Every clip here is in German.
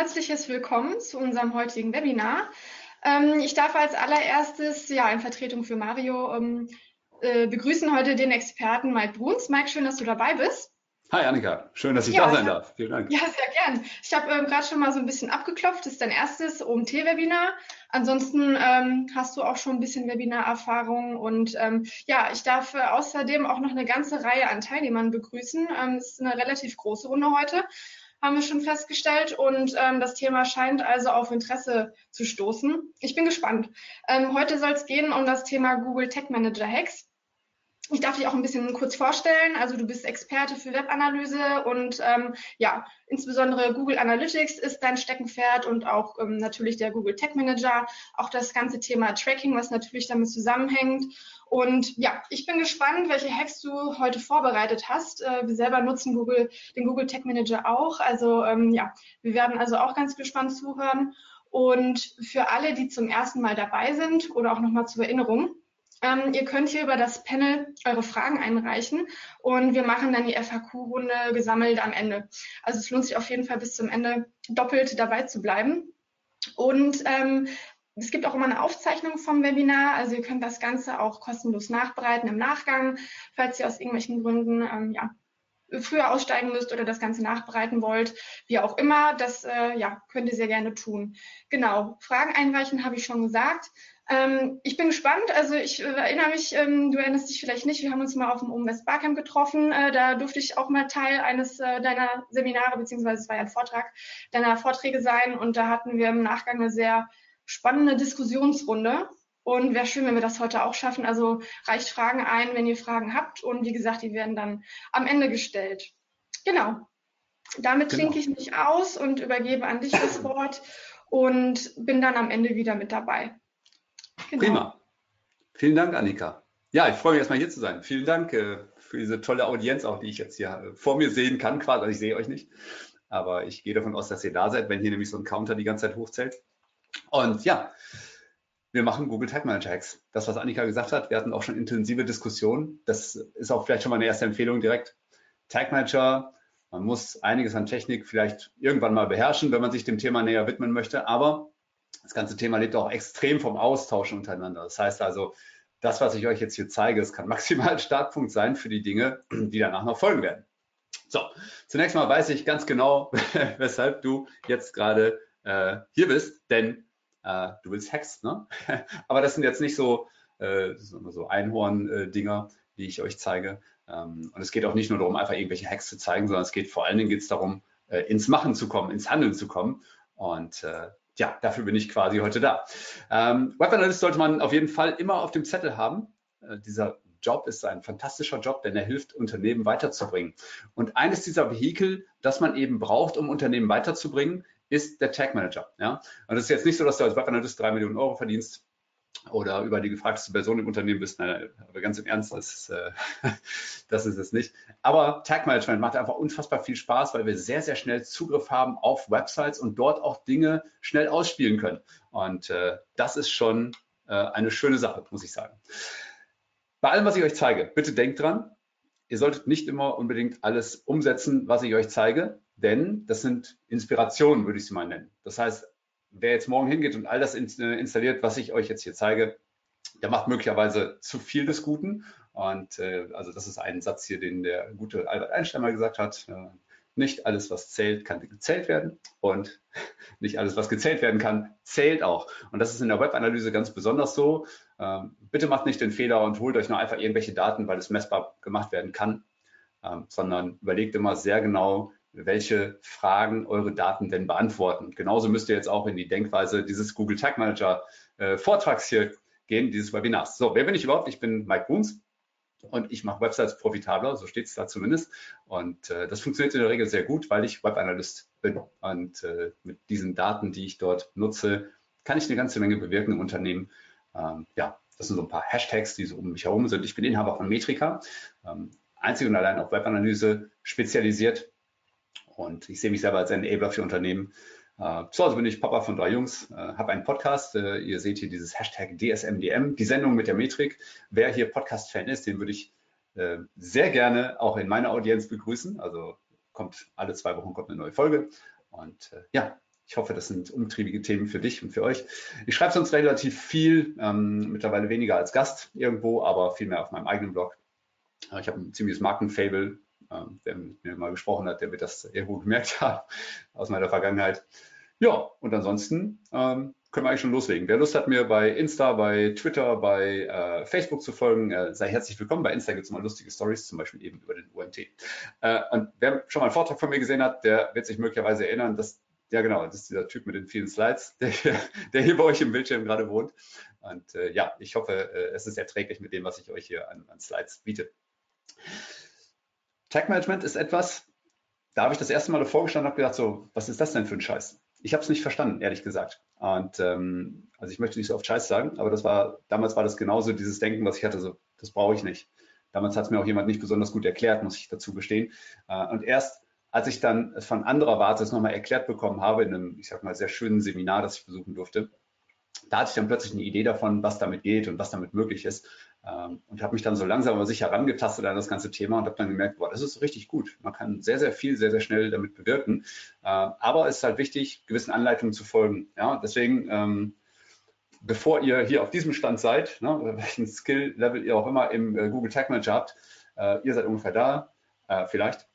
Herzliches Willkommen zu unserem heutigen Webinar. Ähm, ich darf als allererstes, ja, in Vertretung für Mario, ähm, äh, begrüßen heute den Experten Mike Bruns. Mike, schön, dass du dabei bist. Hi Annika, schön, dass ich Ja, da sein ja. darf. Vielen Dank. Ja, sehr gern. Ich habe ähm, gerade schon mal so ein bisschen abgeklopft. Das ist dein erstes OMT-Webinar. Ansonsten ähm, hast du auch schon ein bisschen Webinarerfahrung. Und ähm, ja, ich darf äh, außerdem auch noch eine ganze Reihe an Teilnehmern begrüßen. Ähm, es ist eine relativ große Runde heute, haben wir schon festgestellt. Und ähm, das Thema scheint also auf Interesse zu stoßen. Ich bin gespannt. Ähm, heute soll es gehen um das Thema Google Tag Manager Hacks. Ich darf dich auch ein bisschen kurz vorstellen. Also du bist Experte für Webanalyse und ähm, ja, insbesondere Google Analytics ist dein Steckenpferd und auch ähm, natürlich der Google Tag Manager, auch das ganze Thema Tracking, was natürlich damit zusammenhängt. Und ja, ich bin gespannt, welche Hacks du heute vorbereitet hast. Äh, wir selber nutzen Google, den Google Tag Manager auch. Also ähm, ja, wir werden also auch ganz gespannt zuhören. Und für alle, die zum ersten Mal dabei sind oder auch nochmal zur Erinnerung, ähm, ihr könnt hier über das Panel eure Fragen einreichen und wir machen dann die FAQ-Runde gesammelt am Ende. Also es lohnt sich auf jeden Fall bis zum Ende doppelt dabei zu bleiben. Und ähm, es gibt auch immer eine Aufzeichnung vom Webinar, also ihr könnt das Ganze auch kostenlos nachbereiten im Nachgang, falls ihr aus irgendwelchen Gründen ähm, ja, früher aussteigen müsst oder das Ganze nachbereiten wollt, wie auch immer, das äh, ja, könnt ihr sehr gerne tun. Genau, Fragen einreichen habe ich schon gesagt. Ähm, ich bin gespannt. Also ich äh, erinnere mich, ähm, du erinnerst dich vielleicht nicht, wir haben uns mal auf dem Umwest Barcamp getroffen. Äh, da durfte ich auch mal Teil eines äh, deiner Seminare, beziehungsweise es war ja ein Vortrag, deiner Vorträge sein. Und da hatten wir im Nachgang eine sehr spannende Diskussionsrunde. Und wäre schön, wenn wir das heute auch schaffen. Also reicht Fragen ein, wenn ihr Fragen habt. Und wie gesagt, die werden dann am Ende gestellt. Genau. Damit Genau. klinke ich mich aus und übergebe an dich das Wort und bin dann am Ende wieder mit dabei. Genau. Prima. Vielen Dank, Annika. Ja, ich freue mich erstmal hier zu sein. Vielen Dank äh, für diese tolle Audienz, auch die ich jetzt hier äh, vor mir sehen kann, quasi. Also ich sehe euch nicht. Aber ich gehe davon aus, dass ihr da seid, wenn hier nämlich so ein Counter die ganze Zeit hochzählt. Und ja, wir machen Google Tag Manager Hacks. Das, was Annika gesagt hat, wir hatten auch schon intensive Diskussionen. Das ist auch vielleicht schon mal eine erste Empfehlung direkt. Tag Manager, man muss einiges an Technik vielleicht irgendwann mal beherrschen, wenn man sich dem Thema näher widmen möchte. Aber das ganze Thema lebt auch extrem vom Austausch untereinander. Das heißt also, das, was ich euch jetzt hier zeige, es kann maximal Startpunkt sein für die Dinge, die danach noch folgen werden. So, zunächst mal weiß ich ganz genau, weshalb du jetzt gerade äh, hier bist, denn äh, du willst Hacks, ne? Aber das sind jetzt nicht so, äh, so, Einhorn-Dinger, die ich euch zeige. Ähm, und es geht auch nicht nur darum, einfach irgendwelche Hacks zu zeigen, sondern es geht vor allen Dingen geht's darum, äh, ins Machen zu kommen, ins Handeln zu kommen. Und äh, ja, dafür bin ich quasi heute da. Ähm, Web Analyst sollte man auf jeden Fall immer auf dem Zettel haben. Äh, dieser Job ist ein fantastischer Job, denn er hilft, Unternehmen weiterzubringen. Und eines dieser Vehikel, das man eben braucht, um Unternehmen weiterzubringen, ist der Tag Manager. Ja? Und es ist jetzt nicht so, dass du als Web Analyst drei Millionen Euro verdienst oder über die gefragteste Person im Unternehmen bist. Nein, aber ganz im Ernst, das ist, äh, das ist es nicht. Aber Tag Management macht einfach unfassbar viel Spaß, weil wir sehr, sehr schnell Zugriff haben auf Websites und dort auch Dinge schnell ausspielen können. Und äh, das ist schon äh, eine schöne Sache, muss ich sagen. Bei allem, was ich euch zeige, bitte denkt dran, ihr solltet nicht immer unbedingt alles umsetzen, was ich euch zeige, denn das sind Inspirationen, würde ich sie mal nennen. Das heißt, wer jetzt morgen hingeht und all das äh, installiert, was ich euch jetzt hier zeige, der macht möglicherweise zu viel des Guten. Und äh, also das ist ein Satz hier, den der gute Albert Einstein mal gesagt hat. Äh, nicht alles, was zählt, kann gezählt werden. Und nicht alles, was gezählt werden kann, zählt auch. Und das ist in der Webanalyse ganz besonders so. Ähm, bitte macht nicht den Fehler und holt euch nur einfach irgendwelche Daten, weil es messbar gemacht werden kann, ähm, sondern überlegt immer sehr genau, welche Fragen eure Daten denn beantworten. Genauso müsst ihr jetzt auch in die Denkweise dieses Google Tag Manager äh, Vortrags hier gehen, dieses Webinars. So, wer bin ich überhaupt? Ich bin Mike Bruns und ich mache Websites profitabler, so steht es da zumindest. Und äh, das funktioniert in der Regel sehr gut, weil ich Webanalyst bin. Und äh, mit diesen Daten, die ich dort nutze, kann ich eine ganze Menge bewirken im Unternehmen. Ähm, ja, das sind so ein paar Hashtags, die so um mich herum sind. Ich bin Inhaber von Metrika, ähm, einzig und allein auf Webanalyse spezialisiert. Und ich sehe mich selber als Enabler für Unternehmen. Äh, zu Hause bin ich Papa von drei Jungs, äh, habe einen Podcast. Äh, ihr seht hier dieses Hashtag DSMDM, die Sendung mit der Metrik. Wer hier Podcast-Fan ist, den würde ich äh, sehr gerne auch in meiner Audienz begrüßen. Also kommt alle zwei Wochen kommt eine neue Folge. Und äh, ja, ich hoffe, das sind umtriebige Themen für dich und für euch. Ich schreibe sonst relativ viel, ähm, mittlerweile weniger als Gast irgendwo, aber viel mehr auf meinem eigenen Blog. Ich habe ein ziemliches Markenfable. Ähm, wer mit mir mal gesprochen hat, der wird das irgendwo gemerkt haben aus meiner Vergangenheit. Ja, und ansonsten ähm, können wir eigentlich schon loslegen. Wer Lust hat, mir bei Insta, bei Twitter, bei äh, Facebook zu folgen, äh, sei herzlich willkommen. Bei Insta gibt es immer lustige Stories, zum Beispiel eben über den UMT. Äh, und wer schon mal einen Vortrag von mir gesehen hat, der wird sich möglicherweise erinnern, dass, ja genau, das ist dieser Typ mit den vielen Slides, der hier, der hier bei euch im Bildschirm gerade wohnt. Und äh, ja, ich hoffe, äh, es ist erträglich mit dem, was ich euch hier an, an Slides biete. Tag Management ist etwas, da habe ich das erste Mal davor gestanden und habe gedacht, so, was ist das denn für ein Scheiß? Ich habe es nicht verstanden, ehrlich gesagt. Und ähm, also ich möchte nicht so oft Scheiß sagen, aber das war, damals war das genauso dieses Denken, was ich hatte, so, das brauche ich nicht. Damals hat es mir auch jemand nicht besonders gut erklärt, muss ich dazu gestehen. Äh, und erst als ich dann von anderer Warte es nochmal erklärt bekommen habe, in einem, ich sag mal, sehr schönen Seminar, das ich besuchen durfte, da hatte ich dann plötzlich eine Idee davon, was damit geht und was damit möglich ist. Ähm, und habe mich dann so langsam aber sicher herangetastet an das ganze Thema und habe dann gemerkt, boah, das ist richtig gut. Man kann sehr, sehr viel, sehr, sehr schnell damit bewirken. Äh, aber es ist halt wichtig, gewissen Anleitungen zu folgen. Ja, deswegen, ähm, bevor ihr hier auf diesem Stand seid, ne, welchen Skill-Level ihr auch immer im äh, Google Tag Manager habt, äh, ihr seid ungefähr da, äh, vielleicht.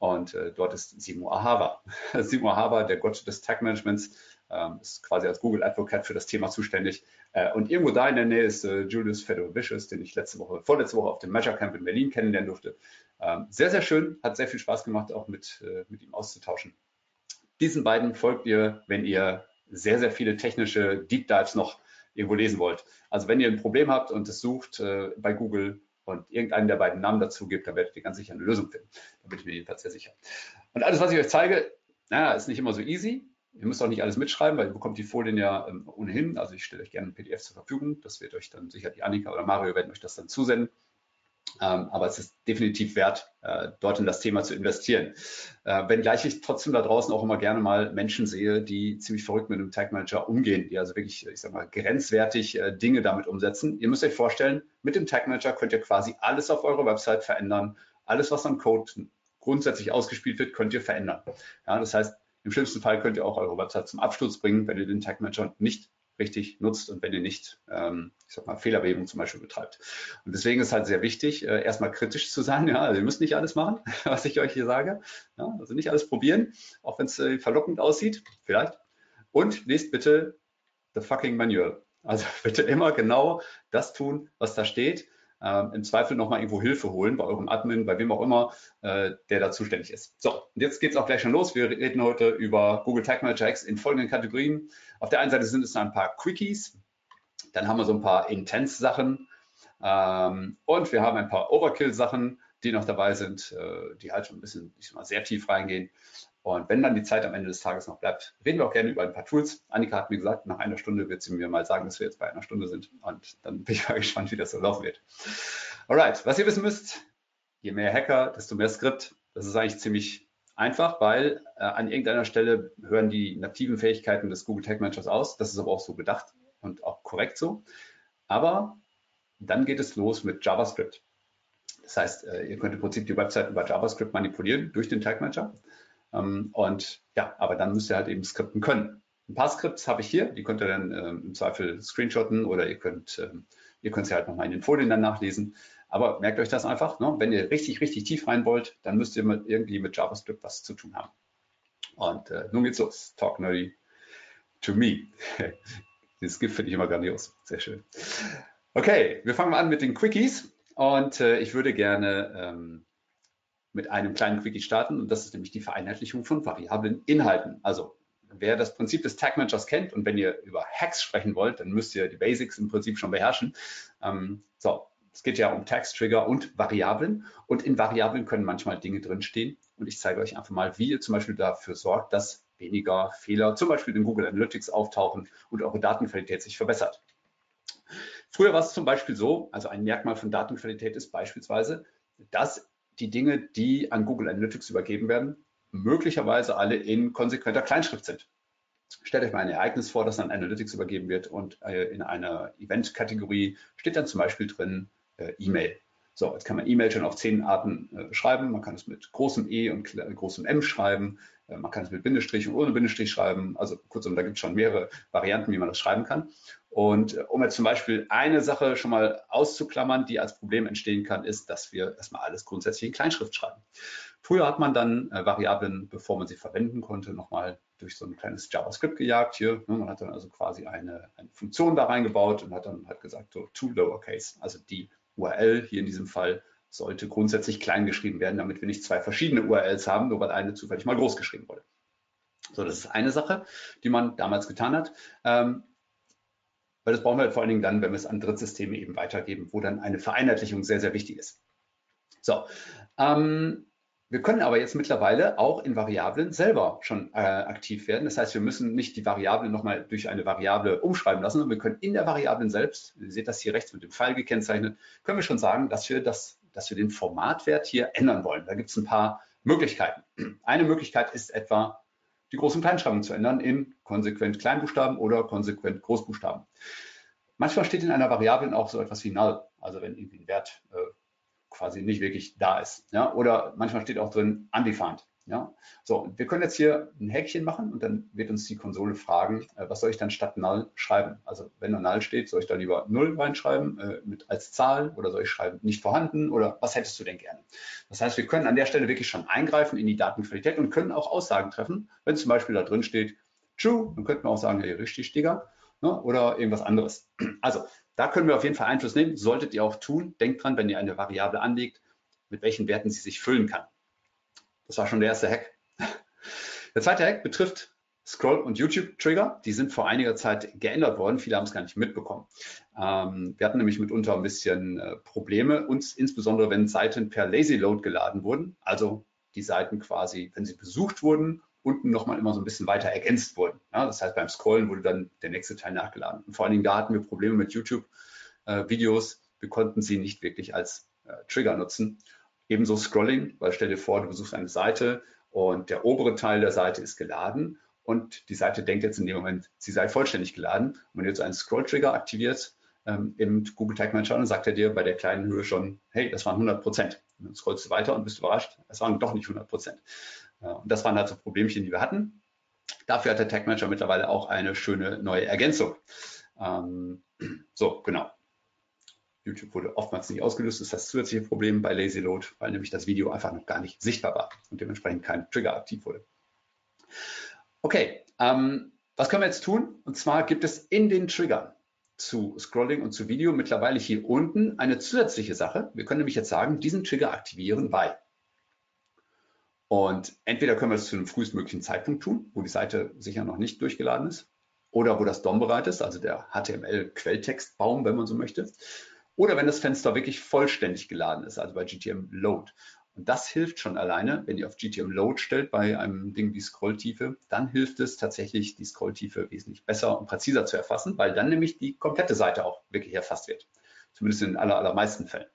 Und äh, dort ist Simo Ahava. Simo Ahava, der Gott des Tag Managements, ähm, ist quasi als Google Advocate für das Thema zuständig. Äh, und irgendwo da in der Nähe ist äh, Julius Fedor-Vicious, den ich letzte Woche, vorletzte Woche auf dem Measure Camp in Berlin kennenlernen durfte. Ähm, sehr, sehr schön, hat sehr viel Spaß gemacht, auch mit, äh, mit ihm auszutauschen. Diesen beiden folgt ihr, wenn ihr sehr, sehr viele technische Deep Dives noch irgendwo lesen wollt. Also wenn ihr ein Problem habt und es sucht äh, bei Google und irgendeinen der beiden Namen dazu gibt, dann werdet ihr ganz sicher eine Lösung finden. Da bin ich mir jedenfalls sehr sicher. Und alles, was ich euch zeige, naja, ist nicht immer so easy. Ihr müsst auch nicht alles mitschreiben, weil ihr bekommt die Folien ja ähm, ohnehin. Also ich stelle euch gerne ein PDF zur Verfügung. Das wird euch dann sicher die Annika oder Mario werden euch das dann zusenden. Ähm, aber es ist definitiv wert, äh, dort in das Thema zu investieren. Äh, wenngleich ich trotzdem da draußen auch immer gerne mal Menschen sehe, die ziemlich verrückt mit einem Tag Manager umgehen, die also wirklich, ich sag mal, grenzwertig äh, Dinge damit umsetzen. Ihr müsst euch vorstellen, mit dem Tag Manager könnt ihr quasi alles auf eurer Website verändern. Alles, was an Code grundsätzlich ausgespielt wird, könnt ihr verändern. Ja, das heißt, im schlimmsten Fall könnt ihr auch eure Website zum Absturz bringen, wenn ihr den Tag Manager nicht richtig nutzt und wenn ihr nicht, ähm, ich sag mal, Fehlerbehebung zum Beispiel betreibt. Und deswegen ist halt sehr wichtig, äh, erstmal kritisch zu sein. Ja, also ihr müsst nicht alles machen, was ich euch hier sage. Ja, also nicht alles probieren, auch wenn es äh, verlockend aussieht, vielleicht. Und lest bitte the fucking manual. Also bitte immer genau das tun, was da steht ähm, im Zweifel nochmal irgendwo Hilfe holen bei eurem Admin, bei wem auch immer, äh, der da zuständig ist. So, und jetzt geht es auch gleich schon los. Wir reden heute über Google Tag Manager X in folgenden Kategorien. Auf der einen Seite sind es ein paar Quickies, dann haben wir so ein paar Intense-Sachen ähm, und wir haben ein paar Overkill-Sachen, die noch dabei sind, äh, die halt schon ein bisschen, ich sag mal, sehr tief reingehen. Und wenn dann die Zeit am Ende des Tages noch bleibt, reden wir auch gerne über ein paar Tools. Annika hat mir gesagt, nach einer Stunde wird sie mir mal sagen, dass wir jetzt bei einer Stunde sind. Und dann bin ich mal gespannt, wie das so laufen wird. Alright, was ihr wissen müsst, je mehr Hacker, desto mehr Skript. Das ist eigentlich ziemlich einfach, weil äh, an irgendeiner Stelle hören die nativen Fähigkeiten des Google Tag Managers aus. Das ist aber auch so gedacht und auch korrekt so. Aber dann geht es los mit JavaScript. Das heißt, äh, ihr könnt im Prinzip die Website über JavaScript manipulieren durch den Tag Manager. Ähm, und ja, aber dann müsst ihr halt eben skripten können. Ein paar Skripts habe ich hier, die könnt ihr dann ähm, im Zweifel screenshotten oder ihr könnt, ähm, ihr könnt sie halt nochmal in den Folien dann nachlesen. Aber merkt euch das einfach, ne? wenn ihr richtig, richtig tief rein wollt, dann müsst ihr mit, irgendwie mit JavaScript was zu tun haben. Und äh, nun geht's los. Talk nerdy to me. Dieses Gift finde ich immer grandios. Sehr schön. Okay, wir fangen mal an mit den Quickies. Und äh, ich würde gerne ähm, mit einem kleinen Quickie starten und das ist nämlich die Vereinheitlichung von variablen Inhalten. Also wer das Prinzip des Tag Managers kennt und wenn ihr über Hacks sprechen wollt, dann müsst ihr die Basics im Prinzip schon beherrschen. Ähm, so, Es geht ja um Tags, Trigger und Variablen. Und in Variablen können manchmal Dinge drinstehen. Und ich zeige euch einfach mal, wie ihr zum Beispiel dafür sorgt, dass weniger Fehler zum Beispiel in Google Analytics auftauchen und eure Datenqualität sich verbessert. Früher war es zum Beispiel so, also ein Merkmal von Datenqualität ist beispielsweise, dass die Dinge, die an Google Analytics übergeben werden, möglicherweise alle in konsequenter Kleinschrift sind. Stellt euch mal ein Ereignis vor, das an Analytics übergeben wird und äh, in einer Event-Kategorie steht dann zum Beispiel drin äh, E-Mail. So, jetzt kann man E-Mail schon auf zehn Arten äh, schreiben. Man kann es mit großem E und großem M schreiben. Äh, man kann es mit Bindestrich und ohne Bindestrich schreiben. Also kurzum, da gibt es schon mehrere Varianten, wie man das schreiben kann. Und äh, um jetzt zum Beispiel eine Sache schon mal auszuklammern, die als Problem entstehen kann, ist, dass wir erstmal alles grundsätzlich in Kleinschrift schreiben. Früher hat man dann äh, Variablen, bevor man sie verwenden konnte, nochmal durch so ein kleines JavaScript gejagt hier. Ne? Man hat dann also quasi eine, eine Funktion da reingebaut und hat dann halt gesagt, so to lowercase, also die URL hier in diesem Fall sollte grundsätzlich klein geschrieben werden, damit wir nicht zwei verschiedene URLs haben, nur weil eine zufällig mal groß geschrieben wurde. So, das ist eine Sache, die man damals getan hat. Ähm, weil das brauchen wir halt vor allen Dingen dann, wenn wir es an Drittsysteme eben weitergeben, wo dann eine Vereinheitlichung sehr, sehr wichtig ist. So, ähm, wir können aber jetzt mittlerweile auch in Variablen selber schon äh, aktiv werden. Das heißt, wir müssen nicht die Variable nochmal durch eine Variable umschreiben lassen, sondern wir können in der Variablen selbst, ihr seht das hier rechts mit dem Pfeil gekennzeichnet, können wir schon sagen, dass wir, das, dass wir den Formatwert hier ändern wollen. Da gibt es ein paar Möglichkeiten. Eine Möglichkeit ist etwa, die Groß- und Kleinschreibung zu ändern in konsequent Kleinbuchstaben oder konsequent Großbuchstaben. Manchmal steht in einer Variablen auch so etwas wie null, also wenn irgendwie ein Wert äh, quasi nicht wirklich da ist. Ja? Oder manchmal steht auch drin undefined. Ja? So, wir können jetzt hier ein Häkchen machen und dann wird uns die Konsole fragen, äh, was soll ich dann statt null schreiben? Also wenn da null steht, soll ich da lieber null reinschreiben äh, mit als Zahl oder soll ich schreiben nicht vorhanden oder was hättest du denn gerne? Das heißt, wir können an der Stelle wirklich schon eingreifen in die Datenqualität und können auch Aussagen treffen. Wenn zum Beispiel da drin steht true, dann könnten wir auch sagen, hey, richtig, Digga. Ne? Oder irgendwas anderes. Also da können wir auf jeden Fall Einfluss nehmen, solltet ihr auch tun. Denkt dran, wenn ihr eine Variable anlegt, mit welchen Werten sie sich füllen kann. Das war schon der erste Hack. Der zweite Hack betrifft Scroll- und YouTube-Trigger. Die sind vor einiger Zeit geändert worden. Viele haben es gar nicht mitbekommen. Ähm, wir hatten nämlich mitunter ein bisschen äh, Probleme, uns insbesondere wenn Seiten per Lazy Load geladen wurden, also die Seiten quasi, wenn sie besucht wurden, unten nochmal immer so ein bisschen weiter ergänzt wurden. Ja, das heißt, beim Scrollen wurde dann der nächste Teil nachgeladen. Und vor allen Dingen da hatten wir Probleme mit YouTube-Videos. Äh, wir konnten sie nicht wirklich als äh, Trigger nutzen. Ebenso Scrolling, weil stell dir vor, du besuchst eine Seite und der obere Teil der Seite ist geladen und die Seite denkt jetzt in dem Moment, sie sei vollständig geladen. Und wenn du jetzt einen Scroll-Trigger aktivierst ähm, im Google Tag Manager, dann sagt er dir bei der kleinen Höhe schon, hey, das waren 100 Prozent. Dann scrollst du weiter und bist überrascht, es waren doch nicht 100 Prozent. Und das waren halt so Problemchen, die wir hatten. Dafür hat der Tag Manager mittlerweile auch eine schöne neue Ergänzung. Ähm, so, genau. YouTube wurde oftmals nicht ausgelöst, ist das zusätzliche Problem bei Lazy Load, weil nämlich das Video einfach noch gar nicht sichtbar war und dementsprechend kein Trigger aktiv wurde. Okay, ähm, was können wir jetzt tun? Und zwar gibt es in den Triggern zu Scrolling und zu Video mittlerweile hier unten eine zusätzliche Sache. Wir können nämlich jetzt sagen, diesen Trigger aktivieren bei und entweder können wir es zu einem frühestmöglichen Zeitpunkt tun, wo die Seite sicher noch nicht durchgeladen ist, oder wo das DOM bereit ist, also der HTML-Quelltextbaum, wenn man so möchte, oder wenn das Fenster wirklich vollständig geladen ist, also bei GTM Load. Und das hilft schon alleine, wenn ihr auf GTM Load stellt bei einem Ding wie Scrolltiefe, dann hilft es tatsächlich, die Scrolltiefe wesentlich besser und präziser zu erfassen, weil dann nämlich die komplette Seite auch wirklich erfasst wird. Zumindest in den aller, allermeisten Fällen.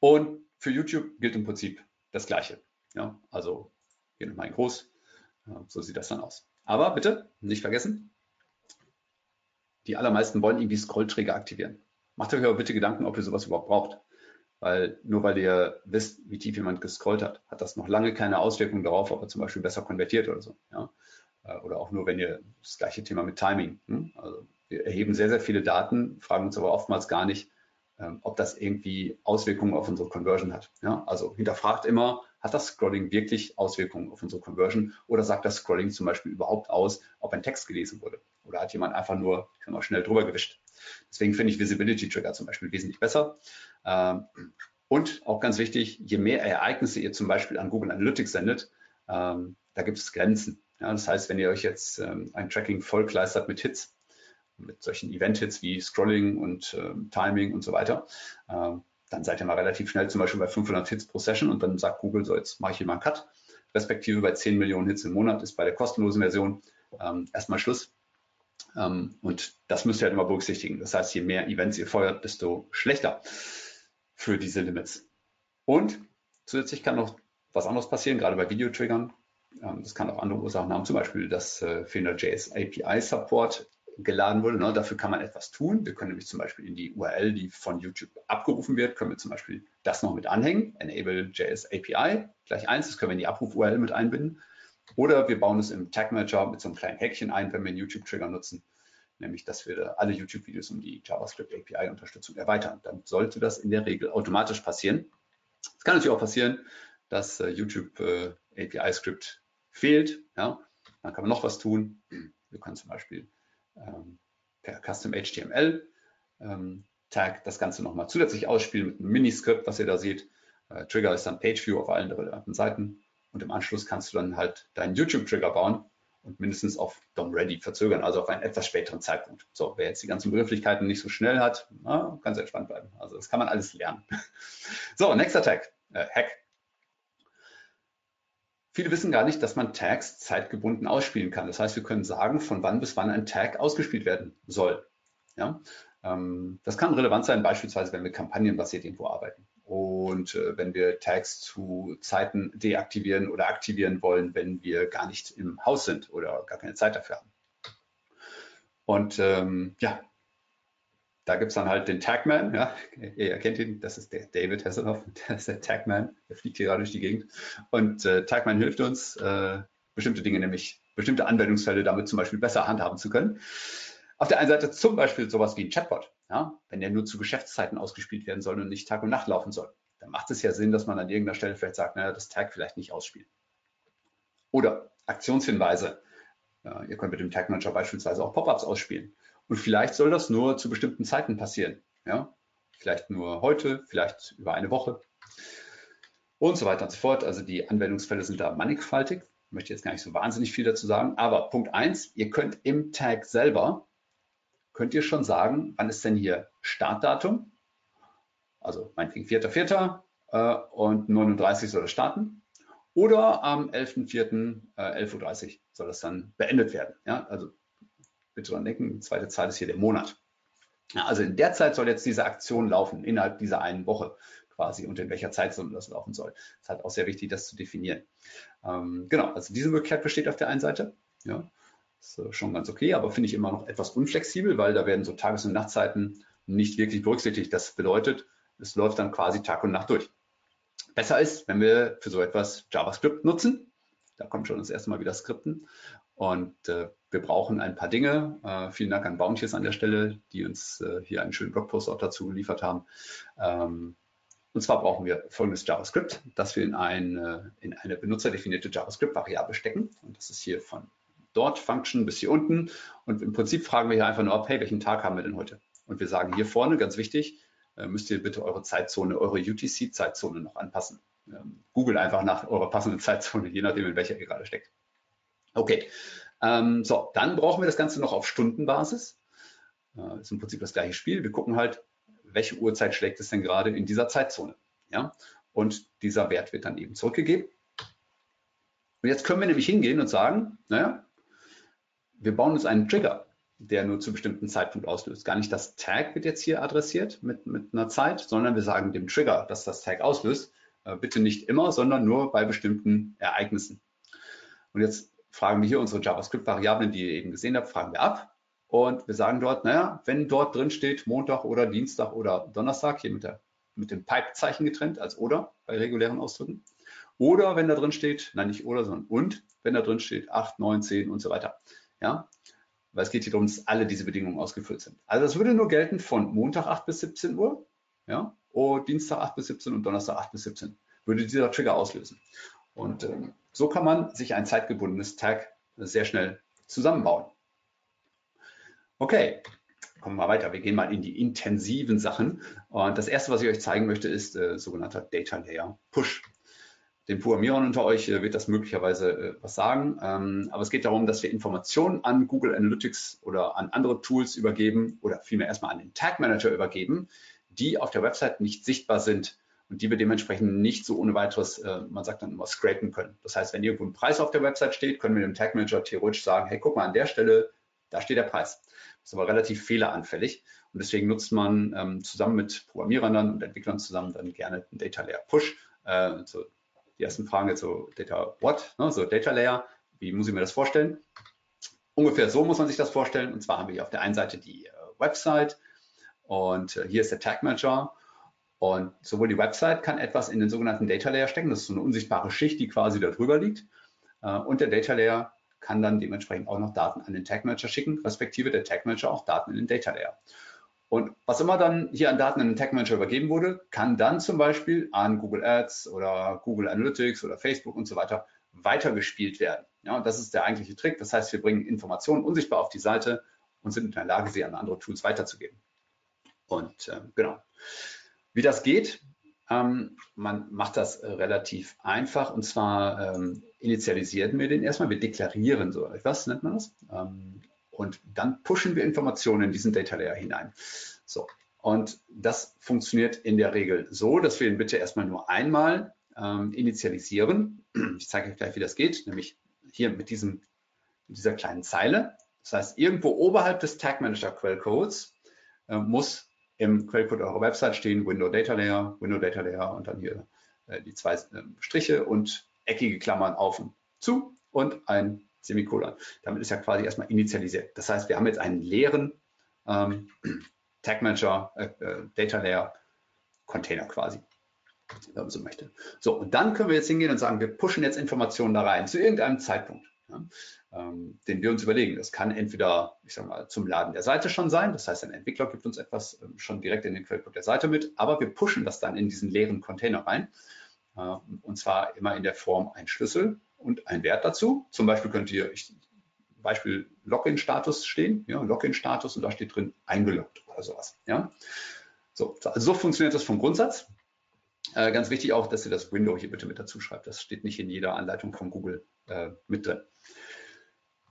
Und für YouTube gilt im Prinzip das Gleiche. Ja, also hier nochmal in groß. So sieht das dann aus. Aber bitte nicht vergessen, die allermeisten wollen irgendwie Scrollträger aktivieren. Macht euch aber bitte Gedanken, ob ihr sowas überhaupt braucht. Weil nur weil ihr wisst, wie tief jemand gescrollt hat, hat das noch lange keine Auswirkung darauf, ob er zum Beispiel besser konvertiert oder so. Ja? Äh, oder auch nur, wenn ihr das gleiche Thema mit Timing. Hm? Also wir erheben sehr, sehr viele Daten, fragen uns aber oftmals gar nicht, ähm, ob das irgendwie Auswirkungen auf unsere Conversion hat. Ja? Also hinterfragt immer, hat das Scrolling wirklich Auswirkungen auf unsere Conversion oder sagt das Scrolling zum Beispiel überhaupt aus, ob ein Text gelesen wurde oder hat jemand einfach nur mal, schnell drüber gewischt. Deswegen finde ich Visibility Trigger zum Beispiel wesentlich besser. Ähm, und auch ganz wichtig, je mehr Ereignisse ihr zum Beispiel an Google Analytics sendet, ähm, da gibt es Grenzen. Das heißt, wenn ihr euch jetzt ähm, ein Tracking vollkleistert mit Hits, mit solchen Event-Hits wie Scrolling und Timing und so weiter, dann seid ihr mal relativ schnell zum Beispiel bei 500 Hits pro Session und dann sagt Google, so jetzt mache ich hier mal einen Cut. Respektive bei 10 Millionen Hits im Monat ist bei der kostenlosen Version ähm, erstmal Schluss. Ähm, und das müsst ihr halt immer berücksichtigen. Das heißt, je mehr Events ihr feuert, desto schlechter für diese Limits. Und zusätzlich kann noch was anderes passieren, gerade bei Videotriggern. Ähm, das kann auch andere Ursachen haben, zum Beispiel, dass äh, fehlender JS API Support geladen wurde. Ne? Dafür kann man etwas tun. Wir können nämlich zum Beispiel in die URL, die von YouTube abgerufen wird, können wir zum Beispiel das noch mit anhängen, enable JS API gleich eins, das können wir in die Abruf-URL mit einbinden. Oder wir bauen es im Tag Manager mit so einem kleinen Häkchen ein, wenn wir einen YouTube-Trigger nutzen, nämlich dass wir alle YouTube-Videos um die JavaScript API-Unterstützung erweitern. Dann sollte das in der Regel automatisch passieren. Es kann natürlich auch passieren, dass äh, YouTube äh, fehlt. Ja? Dann kann man noch was tun. Wir können zum Beispiel ähm, per Custom HTML ähm, Tag das Ganze nochmal zusätzlich ausspielen mit einem Miniskript, was ihr da seht. Äh, Trigger ist dann PageView auf allen relevanten Seiten und im Anschluss kannst du dann halt deinen YouTube-Trigger bauen und mindestens auf DOM Ready verzögern, also auf einen etwas späteren Zeitpunkt. So, wer jetzt die ganzen Begrifflichkeiten nicht so schnell hat, na, ganz entspannt bleiben. Also das kann man alles lernen. so, nächster Tag, äh, Hack. Viele wissen gar nicht, dass man Tags zeitgebunden ausspielen kann. Das heißt, wir können sagen, von wann bis wann ein Tag ausgespielt werden soll. Ja? Ähm, das kann relevant sein, beispielsweise, wenn wir kampagnenbasiert irgendwo arbeiten. Und äh, wenn wir Tags zu Zeiten deaktivieren oder aktivieren wollen, wenn wir gar nicht im Haus sind oder gar keine Zeit dafür haben. Und ähm, ja, da gibt es dann halt den Tagman, ja, ihr erkennt ihn, das ist der David Hasselhoff, der ist der Tagman, der fliegt hier gerade durch die Gegend. Und äh, Tagman hilft uns, äh, bestimmte Dinge, nämlich bestimmte Anwendungsfälle damit zum Beispiel besser handhaben zu können. Auf der einen Seite zum Beispiel sowas wie ein Chatbot, ja, wenn der nur zu Geschäftszeiten ausgespielt werden soll und nicht Tag und Nacht laufen soll. Dann macht es ja Sinn, dass man an irgendeiner Stelle vielleicht sagt, naja, das Tag vielleicht nicht ausspielen. Oder Aktionshinweise. Ja, ihr könnt mit dem Tag Manager beispielsweise auch Pop-ups ausspielen. Und vielleicht soll das nur zu bestimmten Zeiten passieren. Ja? Vielleicht nur heute, vielleicht über eine Woche und so weiter und so fort. Also die Anwendungsfälle sind da mannigfaltig. Ich möchte jetzt gar nicht so wahnsinnig viel dazu sagen. Aber Punkt eins: ihr könnt im Tag selber, könnt ihr schon sagen, wann ist denn hier Startdatum? Also meinetwegen 4.4. Äh, und 39 soll es starten. Oder am 11.4. Äh, 11.30 Uhr soll das dann beendet werden. Ja? Also bitte dran denken, die zweite Zahl ist hier der Monat. Ja, also in der Zeit soll jetzt diese Aktion laufen, innerhalb dieser einen Woche quasi und in welcher Zeitzone das laufen soll. Das ist halt auch sehr wichtig, das zu definieren. Ähm, genau, also diese Möglichkeit besteht auf der einen Seite. Ja, ist äh, schon ganz okay, aber finde ich immer noch etwas unflexibel, weil da werden so Tages- und Nachtzeiten nicht wirklich berücksichtigt. Das bedeutet, es läuft dann quasi Tag und Nacht durch. Besser ist, wenn wir für so etwas JavaScript nutzen. Da kommt schon das erste Mal wieder Skripten. Und äh, wir brauchen ein paar Dinge. Äh, vielen Dank an Bounties an der Stelle, die uns äh, hier einen schönen Blogpost auch dazu geliefert haben. Ähm, und zwar brauchen wir folgendes JavaScript, das wir in eine, in eine benutzerdefinierte JavaScript-Variable stecken. Und das ist hier von dort Function bis hier unten. Und im Prinzip fragen wir hier einfach nur ab, hey, welchen Tag haben wir denn heute? Und wir sagen hier vorne, ganz wichtig, äh, müsst ihr bitte eure Zeitzone, eure UTC-Zeitzone noch anpassen. Ähm, Google einfach nach eurer passenden Zeitzone, je nachdem, in welcher ihr gerade steckt. Okay, ähm, so, dann brauchen wir das Ganze noch auf Stundenbasis. Äh, ist im Prinzip das gleiche Spiel. Wir gucken halt, welche Uhrzeit schlägt es denn gerade in dieser Zeitzone. Ja? Und dieser Wert wird dann eben zurückgegeben. Und jetzt können wir nämlich hingehen und sagen, naja, wir bauen uns einen Trigger, der nur zu bestimmten Zeitpunkt auslöst. Gar nicht das Tag wird jetzt hier adressiert mit, mit einer Zeit, sondern wir sagen dem Trigger, dass das Tag auslöst, äh, bitte nicht immer, sondern nur bei bestimmten Ereignissen. Und jetzt fragen wir hier unsere JavaScript-Variablen, die ihr eben gesehen habt, fragen wir ab. Und wir sagen dort, naja, wenn dort drin steht Montag oder Dienstag oder Donnerstag, hier mit, der, mit dem Pipe-Zeichen getrennt als oder bei regulären Ausdrücken. Oder wenn da drin steht, nein, nicht oder, sondern und, wenn da drin steht 8, 9, 10 und so weiter. Ja, weil es geht hier darum, dass alle diese Bedingungen ausgefüllt sind. Also das würde nur gelten von Montag 8 bis 17 Uhr, ja, und Dienstag 8 bis 17 und Donnerstag 8 bis 17 würde dieser Trigger auslösen. Und ähm, so kann man sich ein zeitgebundenes Tag sehr schnell zusammenbauen. Okay, kommen wir weiter. Wir gehen mal in die intensiven Sachen. Und das erste, was ich euch zeigen möchte, ist äh, sogenannter Data Layer Push. Den Programmierern unter euch äh, wird das möglicherweise äh, was sagen. Ähm, aber es geht darum, dass wir Informationen an Google Analytics oder an andere Tools übergeben oder vielmehr erstmal an den Tag Manager übergeben, die auf der Website nicht sichtbar sind und die wir dementsprechend nicht so ohne weiteres, äh, man sagt dann immer, scrapen können. Das heißt, wenn irgendwo ein Preis auf der Website steht, können wir dem Tag Manager theoretisch sagen, hey, guck mal, an der Stelle, da steht der Preis. Das ist aber relativ fehleranfällig und deswegen nutzt man ähm, zusammen mit Programmierern und Entwicklern zusammen dann gerne den Data Layer Push. Äh, so die ersten Fragen jetzt so Data What, ne, so Data Layer, wie muss ich mir das vorstellen? Ungefähr so muss man sich das vorstellen. Und zwar haben wir hier auf der einen Seite die äh, Website und äh, hier ist der Tag Manager. Und sowohl die Website kann etwas in den sogenannten Data Layer stecken. Das ist so eine unsichtbare Schicht, die quasi da drüber liegt. Äh, und der Data Layer kann dann dementsprechend auch noch Daten an den Tag Manager schicken, respektive der Tag Manager auch Daten in den Data Layer. Und was immer dann hier an Daten in den Tag Manager übergeben wurde, kann dann zum Beispiel an Google Ads oder Google Analytics oder Facebook und so weiter weitergespielt werden. Ja, und das ist der eigentliche Trick. Das heißt, wir bringen Informationen unsichtbar auf die Seite und sind in der Lage, sie an andere Tools weiterzugeben. Und äh, genau. Wie das geht, ähm, man macht das relativ einfach und zwar ähm, initialisieren wir den erstmal, wir deklarieren so etwas, nennt man das. Und dann pushen wir Informationen in diesen Data Layer hinein. So. Und das funktioniert in der Regel so, dass wir ihn bitte erstmal nur einmal ähm, initialisieren. Ich zeige euch gleich, wie das geht, nämlich hier mit, diesem, dieser kleinen Zeile. Das heißt, irgendwo oberhalb des Tag Manager Quellcodes äh, muss im Quellcode eurer Website stehen Window Data Layer, Window Data Layer und dann hier äh, die zwei äh, Striche und eckige Klammern auf und zu und ein Semikolon. Damit ist ja quasi erstmal initialisiert. Das heißt, wir haben jetzt einen leeren ähm, Tag Manager, äh, äh, Data Layer Container quasi, wenn man so möchte. So, und dann können wir jetzt hingehen und sagen, wir pushen jetzt Informationen da rein zu irgendeinem Zeitpunkt, ja, ähm, den wir uns überlegen. Das kann entweder, ich sage mal, zum Laden der Seite schon sein. Das heißt, ein Entwickler gibt uns etwas ähm, schon direkt in den Quellcode der Seite mit, aber wir pushen das dann in diesen leeren Container rein. Äh, und zwar immer in der Form ein Schlüssel und ein Wert dazu. Zum Beispiel könnt ihr, ich, Beispiel Login-Status stehen, ja, Login-Status und da steht drin eingeloggt oder sowas. Ja. So, also so funktioniert das vom Grundsatz. Äh, ganz wichtig auch, dass ihr das Window hier bitte mit dazu schreibt. Das steht nicht in jeder Anleitung von Google äh, mit drin.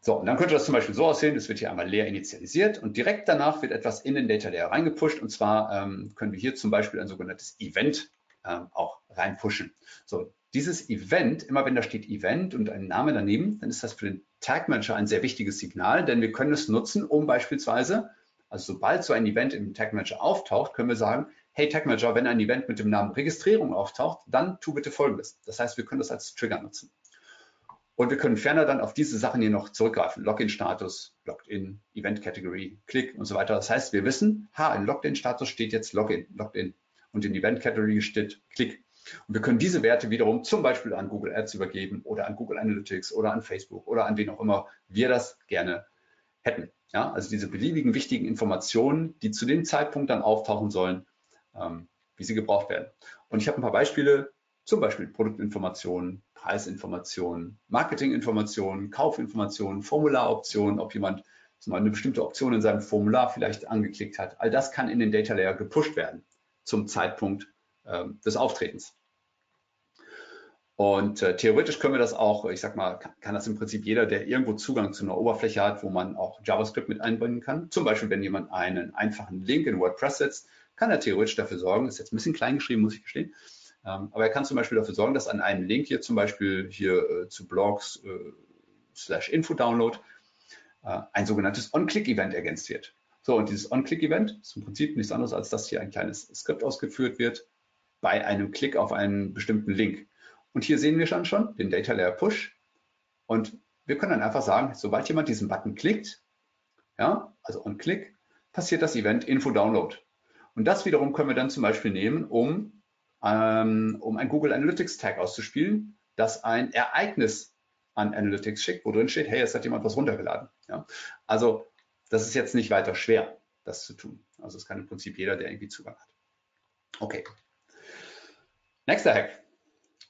So, und dann könnte das zum Beispiel so aussehen, es wird hier einmal leer initialisiert und direkt danach wird etwas in den Data Layer reingepusht und zwar ähm, können wir hier zum Beispiel ein sogenanntes Event ähm, auch reinpushen. So, dieses Event, immer wenn da steht Event und ein Name daneben, dann ist das für den Tag Manager ein sehr wichtiges Signal, denn wir können es nutzen, um beispielsweise, also sobald so ein Event im Tag Manager auftaucht, können wir sagen, hey Tag Manager, wenn ein Event mit dem Namen Registrierung auftaucht, dann tu bitte Folgendes. Das heißt, wir können das als Trigger nutzen. Und wir können ferner dann auf diese Sachen hier noch zurückgreifen. Login-Status, Logged-in, Event-Category, Click und so weiter. Das heißt, wir wissen, ha, in Logged-in-Status steht jetzt Login, Logged-in und in Event-Category steht Click. Und wir können diese Werte wiederum zum Beispiel an Google Ads übergeben oder an Google Analytics oder an Facebook oder an wen auch immer wir das gerne hätten. Ja, also diese beliebigen wichtigen Informationen, die zu dem Zeitpunkt dann auftauchen sollen, ähm, wie sie gebraucht werden. Und ich habe ein paar Beispiele, zum Beispiel Produktinformationen, Preisinformationen, Marketinginformationen, Kaufinformationen, Formularoptionen, ob jemand mal eine bestimmte Option in seinem Formular vielleicht angeklickt hat. All das kann in den Data Layer gepusht werden zum Zeitpunkt des Auftretens. Und äh, theoretisch können wir das auch, ich sag mal, kann, kann, das im Prinzip jeder, der irgendwo Zugang zu einer Oberfläche hat, wo man auch JavaScript mit einbinden kann. Zum Beispiel, wenn jemand einen einfachen Link in WordPress setzt, kann er theoretisch dafür sorgen, ist jetzt ein bisschen klein geschrieben, muss ich gestehen, ähm, aber er kann zum Beispiel dafür sorgen, dass an einem Link hier zum Beispiel hier äh, zu Blogs äh, slash Info-Download äh, ein sogenanntes On-Click-Event ergänzt wird. So, und dieses On-Click-Event ist im Prinzip nichts anderes, als dass hier ein kleines Skript ausgeführt wird, bei einem Klick auf einen bestimmten Link. Und hier sehen wir dann schon den Data Layer Push. Und wir können dann einfach sagen, sobald jemand diesen Button klickt, ja, also on Click, passiert das Event Info Download. Und das wiederum können wir dann zum Beispiel nehmen, um, ähm, um ein Google Analytics Tag auszuspielen, das ein Ereignis an Analytics schickt, wo drin steht, hey, jetzt hat jemand was runtergeladen. Ja. Also das ist jetzt nicht weiter schwer, das zu tun. Also es kann im Prinzip jeder, der irgendwie Zugang hat. Okay, Nächster Hack.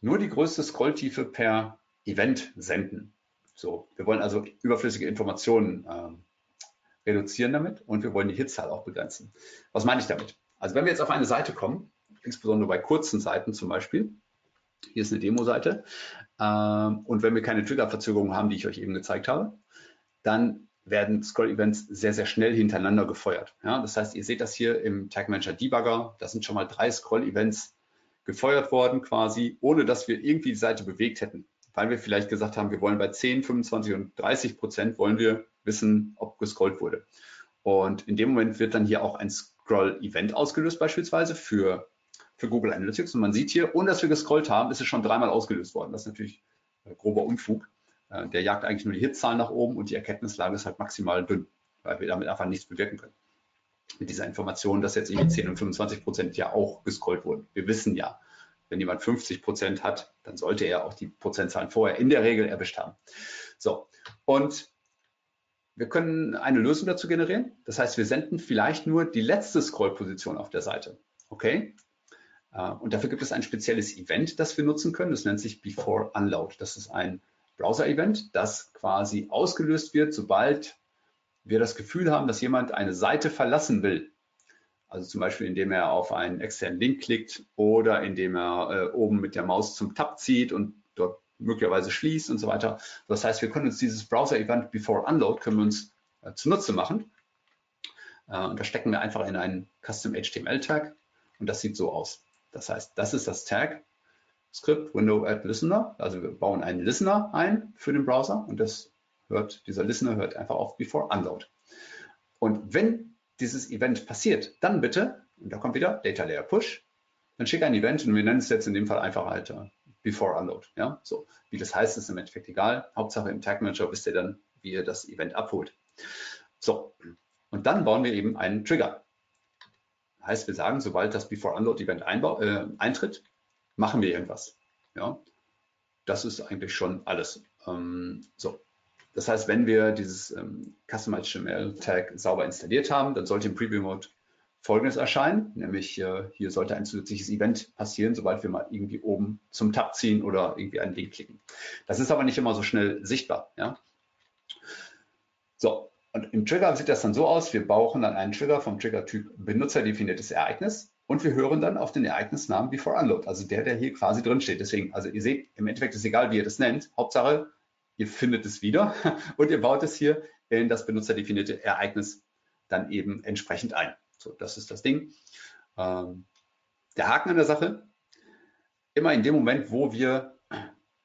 Nur die größte Scrolltiefe per Event senden. So, wir wollen also überflüssige Informationen äh, reduzieren damit und wir wollen die Hitzahl auch begrenzen. Was meine ich damit? Also wenn wir jetzt auf eine Seite kommen, insbesondere bei kurzen Seiten zum Beispiel, Hier ist eine Demo-Seite. Ähm, und wenn wir keine Triggerverzögerung haben, die ich euch eben gezeigt habe, dann werden Scroll-Events sehr, sehr schnell hintereinander gefeuert. Ja, das heißt, ihr seht das hier im Tag Manager Debugger. Da sind schon mal drei Scroll-Events gefeuert worden quasi, ohne dass wir irgendwie die Seite bewegt hätten. Weil wir vielleicht gesagt haben, wir wollen bei 10, 25 und 30 Prozent wollen wir wissen, ob gescrollt wurde. Und in dem Moment wird dann hier auch ein Scroll-Event ausgelöst beispielsweise für, für Google Analytics. Und man sieht hier, ohne dass wir gescrollt haben, ist es schon dreimal ausgelöst worden. Das ist natürlich äh, grober Unfug. Äh, der jagt eigentlich nur die Hitzahlen nach oben und die Erkenntnislage ist halt maximal dünn, weil wir damit einfach nichts bewirken können. Mit dieser Information, dass jetzt irgendwie 10 und 25 Prozent ja auch gescrollt wurden. Wir wissen ja, wenn jemand 50 Prozent hat, dann sollte er auch die Prozentzahlen vorher in der Regel erwischt haben. So, und wir können eine Lösung dazu generieren. Das heißt, wir senden vielleicht nur die letzte Scrollposition auf der Seite. Okay? Äh, und dafür gibt es ein spezielles Event, das wir nutzen können. Das nennt sich Before Unload. Das ist ein Browser-Event, das quasi ausgelöst wird, sobald wir das Gefühl haben, dass jemand eine Seite verlassen will. Also zum Beispiel, indem er auf einen externen Link klickt oder indem er äh, oben mit der Maus zum Tab zieht und dort möglicherweise schließt und so weiter. Das heißt, wir können uns dieses Browser-Event Before Unload können wir uns äh, zunutze machen. Äh, und da stecken wir einfach in einen Custom HTML-Tag und das sieht so aus. Das heißt, das ist das Tag, Script Window Add Listener. Also wir bauen einen Listener ein für den Browser und das hört, dieser Listener hört einfach auf Before Unload. Und wenn dieses Event passiert, dann bitte, und da kommt wieder Data Layer Push, dann schick ein Event und wir nennen es jetzt in dem Fall einfach halt uh, Before Unload. Ja, so wie das heißt, ist im Endeffekt egal. Hauptsache im Tag Manager wisst ihr dann, wie ihr das Event abholt. So, und dann bauen wir eben einen Trigger. Heißt, wir sagen, sobald das Before Unload Event äh, eintritt, machen wir irgendwas. Ja, das ist eigentlich schon alles. Ähm, so. Das heißt, wenn wir dieses ähm, Custom HTML Tag sauber installiert haben, dann sollte im Preview Mode Folgendes erscheinen, nämlich äh, hier sollte ein zusätzliches Event passieren, sobald wir mal irgendwie oben zum Tab ziehen oder irgendwie einen Link klicken. Das ist aber nicht immer so schnell sichtbar. Ja? So, und im Trigger sieht das dann so aus, wir brauchen dann einen Trigger vom Trigger-Typ benutzerdefiniertes Ereignis und wir hören dann auf den Ereignisnamen Before Unload, also der, der hier quasi drin steht. Deswegen, also ihr seht, im Endeffekt ist egal, wie ihr das nennt. Hauptsache, ihr findet es wieder und ihr baut es hier in das benutzerdefinierte Ereignis dann eben entsprechend ein. So, das ist das Ding. Ähm, der Haken an der Sache, immer in dem Moment, wo wir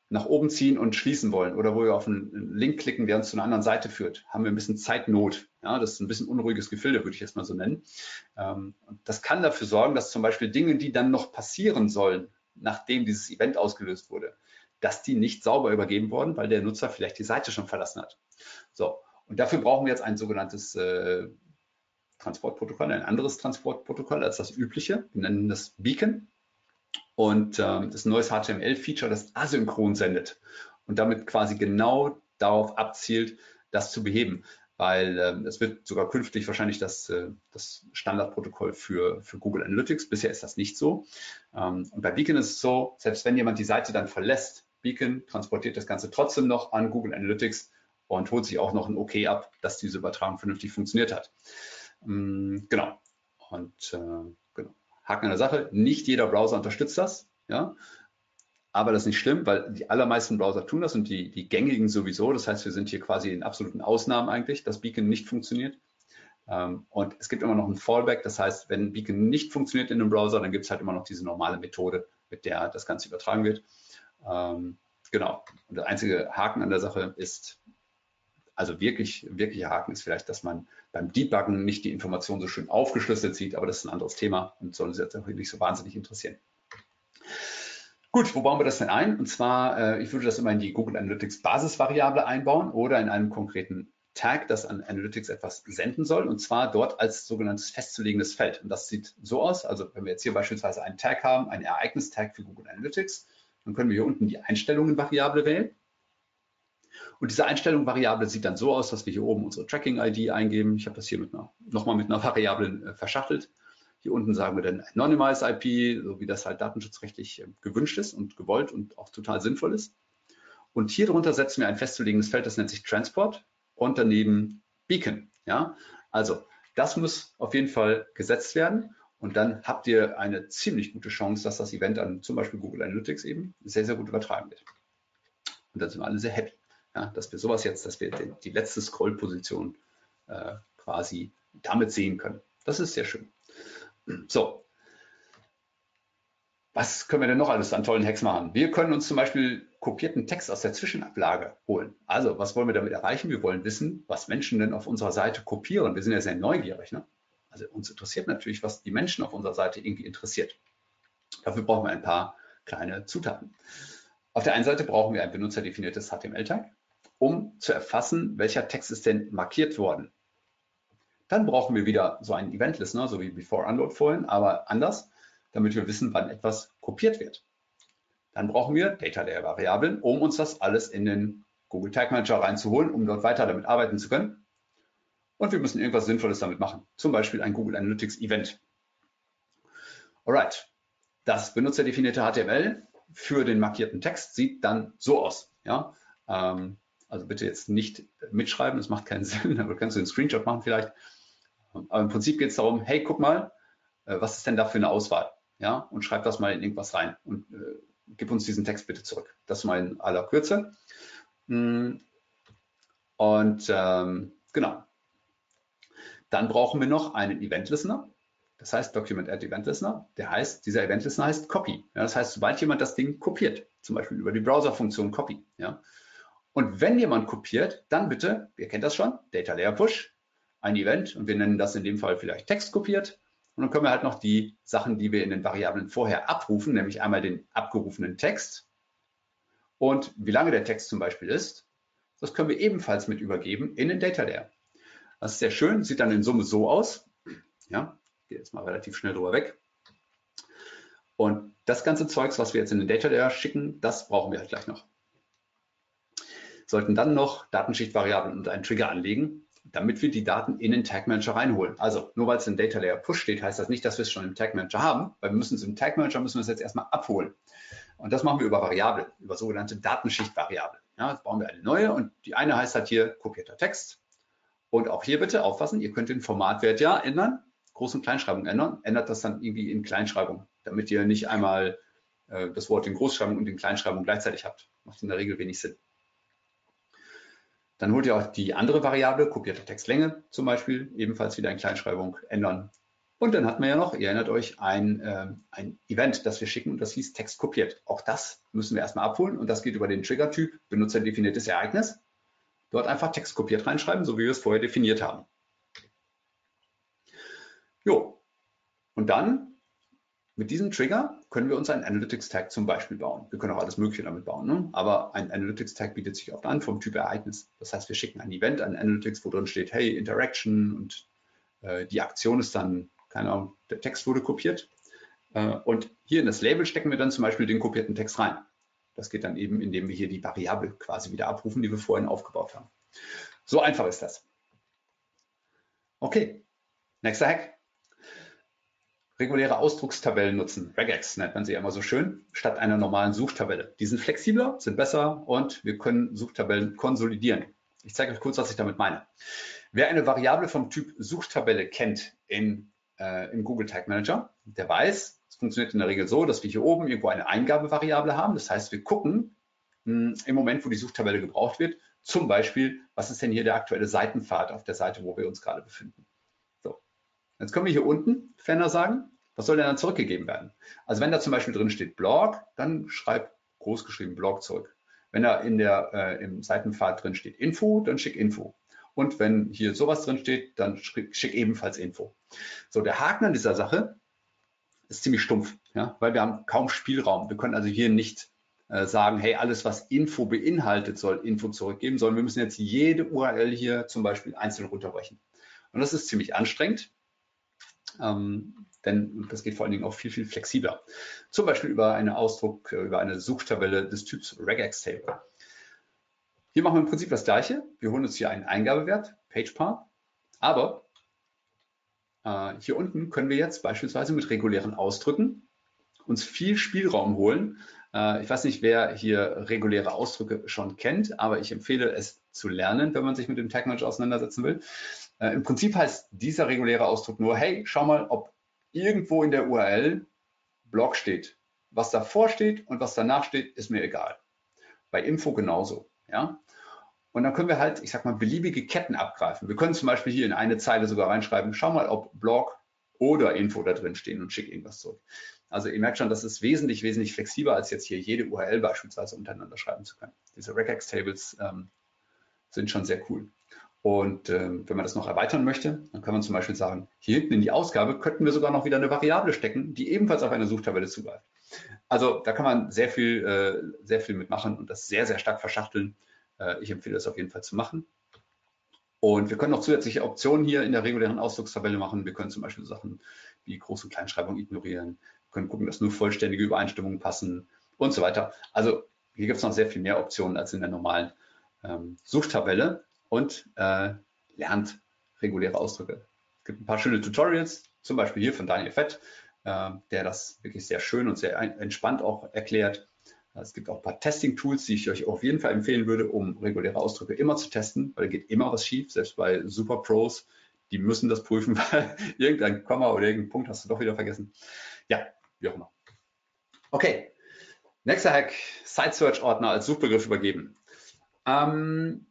nach oben ziehen und schließen wollen oder wo wir auf einen Link klicken, der uns zu einer anderen Seite führt, haben wir ein bisschen Zeitnot. Ja, das ist ein bisschen unruhiges Gefilde, würde ich jetzt mal so nennen. Ähm, das kann dafür sorgen, dass zum Beispiel Dinge, die dann noch passieren sollen, nachdem dieses Event ausgelöst wurde, dass die nicht sauber übergeben wurden, weil der Nutzer vielleicht die Seite schon verlassen hat. So, und dafür brauchen wir jetzt ein sogenanntes äh, Transportprotokoll, ein anderes Transportprotokoll als das übliche. Wir nennen das Beacon. Und ähm, das ist ein neues HTML-Feature, das asynchron sendet und damit quasi genau darauf abzielt, das zu beheben. Weil ähm, es wird sogar künftig wahrscheinlich das, äh, das Standardprotokoll für, für Google Analytics. Bisher ist das nicht so. Ähm, und bei Beacon ist es so, selbst wenn jemand die Seite dann verlässt, Beacon transportiert das Ganze trotzdem noch an Google Analytics und holt sich auch noch ein OK ab, dass diese Übertragung vernünftig funktioniert hat. Ähm, genau. Und äh, Haken an der Sache, nicht jeder Browser unterstützt das, ja, aber das ist nicht schlimm, weil die allermeisten Browser tun das und die, die gängigen sowieso. Das heißt, wir sind hier quasi in absoluten Ausnahmen eigentlich, dass Beacon nicht funktioniert. Ähm, und es gibt immer noch ein Fallback. Das heißt, wenn Beacon nicht funktioniert in einem Browser, dann gibt es halt immer noch diese normale Methode, mit der das Ganze übertragen wird. Ähm, genau. Und der einzige Haken an der Sache ist, also wirklich, wirklicher Haken ist vielleicht, dass man beim Debuggen nicht die Information so schön aufgeschlüsselt sieht, aber das ist ein anderes Thema und soll uns jetzt auch nicht so wahnsinnig interessieren. Gut, wo bauen wir das denn ein? Und zwar, äh, ich würde das immer in die Google Analytics Basisvariable einbauen oder in einem konkreten Tag, das an Analytics etwas senden soll, und zwar dort als sogenanntes festzulegendes Feld. Und das sieht so aus, also wenn wir jetzt hier beispielsweise einen Tag haben, einen Ereignis-Tag für Google Analytics, dann können wir hier unten die Einstellungen-Variable wählen und diese Einstellung-Variable sieht dann so aus, dass wir hier oben unsere Tracking-ID eingeben. Ich habe das hier nochmal mit einer Variable äh, verschachtelt. Hier unten sagen wir dann Anonymize IP, so wie das halt datenschutzrechtlich äh, gewünscht ist und gewollt und auch total sinnvoll ist. Und hier drunter setzen wir ein festzulegendes Feld, das nennt sich Transport und daneben Beacon. Ja, also das muss auf jeden Fall gesetzt werden. Und dann habt ihr eine ziemlich gute Chance, dass das Event an zum Beispiel Google Analytics eben sehr, sehr gut übertragen wird. Und dann sind wir alle sehr happy, ja, dass wir sowas jetzt, dass wir die, letzte Scroll-Position äh, quasi damit sehen können. Das ist sehr schön. So, was können wir denn noch alles an tollen Hacks machen? Wir können uns zum Beispiel kopierten Text aus der Zwischenablage holen. Also, was wollen wir damit erreichen? Wir wollen wissen, was Menschen denn auf unserer Seite kopieren. Wir sind ja sehr neugierig. Ne? Also uns interessiert natürlich, was die Menschen auf unserer Seite irgendwie interessiert. Dafür brauchen wir ein paar kleine Zutaten. Auf der einen Seite brauchen wir ein benutzerdefiniertes HTML-Tag, um zu erfassen, welcher Text ist denn markiert worden. Dann brauchen wir wieder so einen Event-Listener, so wie Before Unload vorhin, aber anders damit wir wissen, wann etwas kopiert wird. Dann brauchen wir Data Layer Variablen, um uns das alles in den Google Tag Manager reinzuholen, um dort weiter damit arbeiten zu können. Und wir müssen irgendwas Sinnvolles damit machen, zum Beispiel ein Google Analytics Event. Alright, das benutzerdefinierte HTML für den markierten Text sieht dann so aus. Ja? Ähm, also bitte jetzt nicht mitschreiben, das macht keinen Sinn, aber kannst du einen Screenshot machen vielleicht. Aber im Prinzip geht es darum, hey, guck mal, äh, was ist denn da für eine Auswahl? ja, und schreib das mal in irgendwas rein und äh, gib uns diesen Text bitte zurück. Das mal in aller Kürze. Mm. Und ähm, genau. Dann brauchen wir noch einen Event Listener. Das heißt Document Add Event Listener. Der heißt, dieser Event Listener heißt Copy. Ja, das heißt, sobald jemand das Ding kopiert, zum Beispiel über die Browser-Funktion Copy. Ja. Und wenn jemand kopiert, dann bitte, ihr kennt das schon, Data Layer Push, ein Event und wir nennen das in dem Fall vielleicht Text kopiert und dann können wir halt noch die Sachen, die wir in den Variablen vorher abrufen, nämlich einmal den abgerufenen Text und wie lange der Text zum Beispiel ist, das können wir ebenfalls mit übergeben in den Data Layer. Das ist sehr schön, sieht dann in Summe so aus. Ja, gehe jetzt mal relativ schnell drüber weg. Und das ganze Zeugs, was wir jetzt in den Data Layer schicken, das brauchen wir halt gleich noch. Sollten dann noch Datenschichtvariablen und einen Trigger anlegen, damit wir die Daten in den Tag Manager reinholen. Also nur weil es in Data Layer Push steht, heißt das nicht, dass wir es schon im Tag Manager haben, weil wir müssen es im Tag Manager müssen wir es jetzt erstmal abholen. Und das machen wir über Variablen, über sogenannte Datenschichtvariablen. Ja, jetzt bauen wir eine neue und die eine heißt halt hier kopierter Text. Und auch hier bitte aufpassen, ihr könnt den Formatwert ja ändern, Groß- und Kleinschreibung ändern, ändert das dann irgendwie in Kleinschreibung, damit ihr nicht einmal äh, das Wort in Großschreibung und in Kleinschreibung gleichzeitig habt. Macht in der Regel wenig Sinn. Dann holt ihr auch die andere Variable, kopierte Textlänge zum Beispiel, ebenfalls wieder in Kleinschreibung ändern. Und dann hat man ja noch, ihr erinnert euch, ein, äh, ein Event, das wir schicken und das hieß Text kopiert. Auch das müssen wir erstmal abholen und das geht über den Trigger-Typ, benutzerdefiniertes Ereignis. Dort einfach Text kopiert reinschreiben, so wie wir es vorher definiert haben. Jo, und dann mit diesem Trigger können wir uns einen Analytics-Tag zum Beispiel bauen. Wir können auch alles Mögliche damit bauen, ne? aber ein Analytics-Tag bietet sich oft an vom Typ Ereignis. Das heißt, wir schicken ein Event an Analytics, wo drin steht, hey, Interaction und äh, die Aktion ist dann, keine Ahnung, der Text wurde kopiert. Äh, und hier in das Label stecken wir dann zum Beispiel den kopierten Text rein. Das geht dann eben, indem wir hier die Variable quasi wieder abrufen, die wir vorhin aufgebaut haben. So einfach ist das. Okay, nächster Hack reguläre Ausdruckstabellen nutzen. Regex nennt man sie immer so schön, statt einer normalen Suchtabelle. Die sind flexibler, sind besser und wir können Suchtabellen konsolidieren. Ich zeige euch kurz, was ich damit meine. Wer eine Variable vom Typ Suchtabelle kennt in, äh, im Google Tag Manager, der weiß, es funktioniert in der Regel so, dass wir hier oben irgendwo eine Eingabevariable haben. Das heißt, wir gucken mh, hm, im Moment, wo die Suchtabelle gebraucht wird, zum Beispiel, was ist denn hier der aktuelle Seitenpfad auf der Seite, wo wir uns gerade befinden. Jetzt können wir hier unten Fender sagen, was soll denn dann zurückgegeben werden? Also wenn da zum Beispiel drin steht Blog, dann schreib großgeschrieben Blog zurück. Wenn da in der, äh, im Seitenpfad drin steht Info, dann schick Info. Und wenn hier sowas drin steht, dann schick ebenfalls Info. So, der Haken an dieser Sache ist ziemlich stumpf, ja, weil wir haben kaum Spielraum. Wir können also hier nicht äh, sagen, hey, alles, was Info beinhaltet, soll Info zurückgeben, sondern wir müssen jetzt jede URL hier zum Beispiel einzeln runterbrechen. Und das ist ziemlich anstrengend. Ähm, denn das geht vor allen Dingen auch viel, viel flexibler. Zum Beispiel über einen Ausdruck, äh, über eine Suchtabelle des Typs regex-table. Hier machen wir im Prinzip das Gleiche. Wir holen uns hier einen Eingabewert, PagePath, aber hier unten können wir jetzt beispielsweise mit regulären Ausdrücken uns viel Spielraum holen. Äh, ich weiß nicht, wer hier reguläre Ausdrücke schon kennt, aber ich empfehle es zu lernen, wenn man sich mit dem Tag Manager auseinandersetzen will. Äh, Im Prinzip heißt dieser reguläre Ausdruck nur, hey, schau mal, ob irgendwo in der URL Blog steht. Was davor steht und was danach steht, ist mir egal. Bei Info genauso. Ja? Und dann können wir halt, ich sag mal, beliebige Ketten abgreifen. Wir können zum Beispiel hier in eine Zeile sogar reinschreiben, schau mal, ob Blog oder Info da drin stehen und schick irgendwas zurück. Also ihr merkt schon, das ist wesentlich, wesentlich flexibler, als jetzt hier jede URL beispielsweise untereinander schreiben zu können. Diese Regex-Tables ähm, sind schon sehr cool. Und ähm, wenn man das noch erweitern möchte, dann kann man zum Beispiel sagen, hier hinten in die Ausgabe könnten wir sogar noch wieder eine Variable stecken, die ebenfalls auf eine Suchtabelle zugreift. Also da kann man sehr viel, äh, sehr viel mitmachen und das sehr, sehr stark verschachteln. Äh, ich empfehle das auf jeden Fall zu machen. Und wir können noch zusätzliche Optionen hier in der regulären Ausdruckstabelle machen. Wir können zum Beispiel Sachen wie Groß- und Kleinschreibung ignorieren. Wir können gucken, dass nur vollständige Übereinstimmungen passen und so weiter. Also hier gibt es noch sehr viel mehr Optionen als in der normalen ähm, Suchtabelle und äh, lernt reguläre Ausdrücke. Es gibt ein paar schöne Tutorials, zum Beispiel hier von Daniel Fett, äh, der das wirklich sehr schön und sehr entspannt auch erklärt. Es gibt auch ein paar Testing-Tools, die ich euch auf jeden Fall empfehlen würde, um reguläre Ausdrücke immer zu testen, weil da geht immer was schief, selbst bei Super Pros. Die müssen das prüfen, weil irgendein Komma oder irgendein Punkt hast du doch wieder vergessen. Ja, wie auch immer. Okay, nächster Hack, Site Search Ordner als Suchbegriff übergeben. Ähm,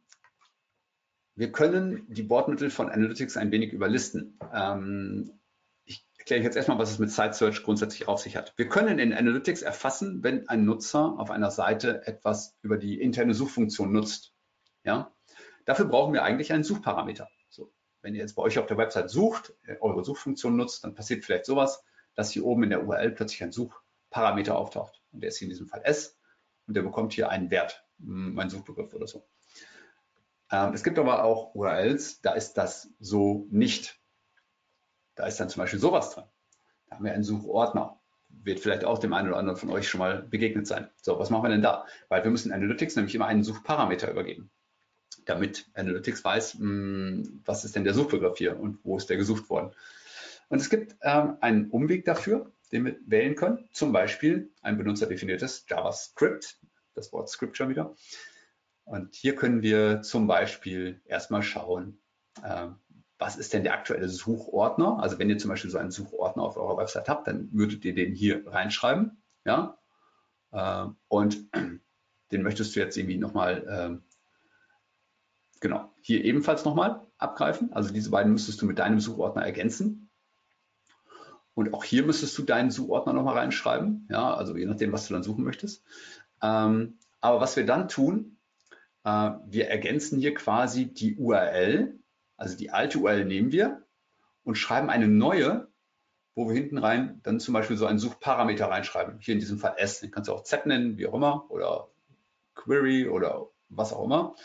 wir können die Bordmittel von Analytics ein wenig überlisten. Ähm, ich erkläre jetzt erstmal, was es mit Site Search grundsätzlich auf sich hat. Wir können in Analytics erfassen, wenn ein Nutzer auf einer Seite etwas über die interne Suchfunktion nutzt. Ja? Dafür brauchen wir eigentlich einen Suchparameter. So, wenn ihr jetzt bei euch auf der Website sucht, äh, eure Suchfunktion nutzt, dann passiert vielleicht sowas, dass hier oben in der URL plötzlich ein Suchparameter auftaucht. Und der ist hier in diesem Fall S und der bekommt hier einen Wert, mein Suchbegriff oder so. Ähm, es gibt aber auch URLs, da ist das so nicht. Da ist dann zum Beispiel sowas drin. Da haben wir einen Suchordner. Wird vielleicht auch dem einen oder anderen von euch schon mal begegnet sein. So, was machen wir denn da? Weil wir müssen Analytics nämlich immer einen Suchparameter übergeben, damit Analytics weiß, mh, hm, was ist denn der Suchbegriff hier und wo ist der gesucht worden. Und es gibt ähm, einen Umweg dafür, den wir wählen können. Zum Beispiel ein benutzerdefiniertes JavaScript, das Wort Script schon wieder. Und hier können wir zum Beispiel erstmal schauen, äh, was ist denn der aktuelle Suchordner? Also wenn ihr zum Beispiel so einen Suchordner auf eurer Website habt, dann würdet ihr den hier reinschreiben. Ja? Äh, und den möchtest du jetzt irgendwie nochmal, äh, genau, hier ebenfalls nochmal abgreifen. Also diese beiden müsstest du mit deinem Suchordner ergänzen. Und auch hier müsstest du deinen Suchordner nochmal reinschreiben. Ja, also je nachdem, was du dann suchen möchtest. Ähm, aber was wir dann tun, äh, wir ergänzen hier quasi die URL, also die alte URL nehmen wir und schreiben eine neue, wo wir hinten rein dann zum Beispiel so einen Suchparameter reinschreiben. Hier in diesem Fall S, den kannst du auch Z nennen, wie auch immer, oder Query oder was auch immer.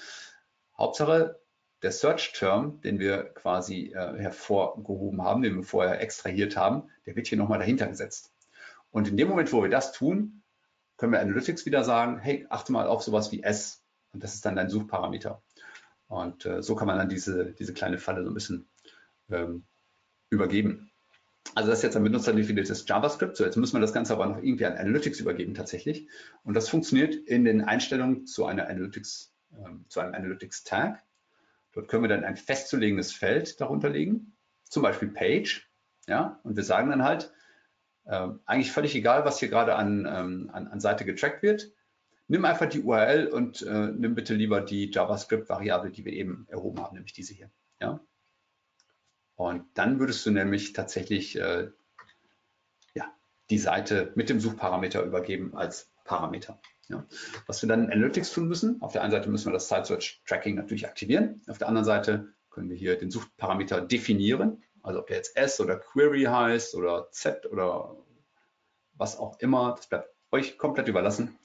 Hauptsache, der Search-Term, den wir quasi äh, hervorgehoben haben, den wir vorher extrahiert haben, der wird hier nochmal dahinter gesetzt. Und in dem Moment, wo wir das tun, können wir Analytics wieder sagen, hey, achte mal auf sowas wie S. Und das ist dann dein Suchparameter. Und äh, so kann man dann diese, diese kleine Falle so ein bisschen ähm, übergeben. Also das ist jetzt ein benutzerdefiniertes JavaScript. So, jetzt müssen wir das Ganze aber noch irgendwie an Analytics übergeben tatsächlich. Und das funktioniert in den Einstellungen zu, einer Analytics, ähm, zu einem Analytics-Tag. Dort können wir dann ein festzulegendes Feld darunter legen, zum Beispiel Page. Ja, und wir sagen dann halt, äh, eigentlich völlig egal, was hier gerade an, ähm, an, an Seite getrackt wird nimm einfach die URL und äh, nimm bitte lieber die JavaScript-Variable, die wir eben erhoben haben, nämlich diese hier. Ja? Und dann würdest du nämlich tatsächlich äh, ja, die Seite mit dem Suchparameter übergeben als Parameter. Ja. Was wir dann in Analytics tun müssen, auf der einen Seite müssen wir das Site Search Tracking natürlich aktivieren, auf der anderen Seite können wir hier den Suchparameter definieren, also ob der jetzt S oder Query heißt oder Z oder was auch immer, das bleibt euch komplett überlassen.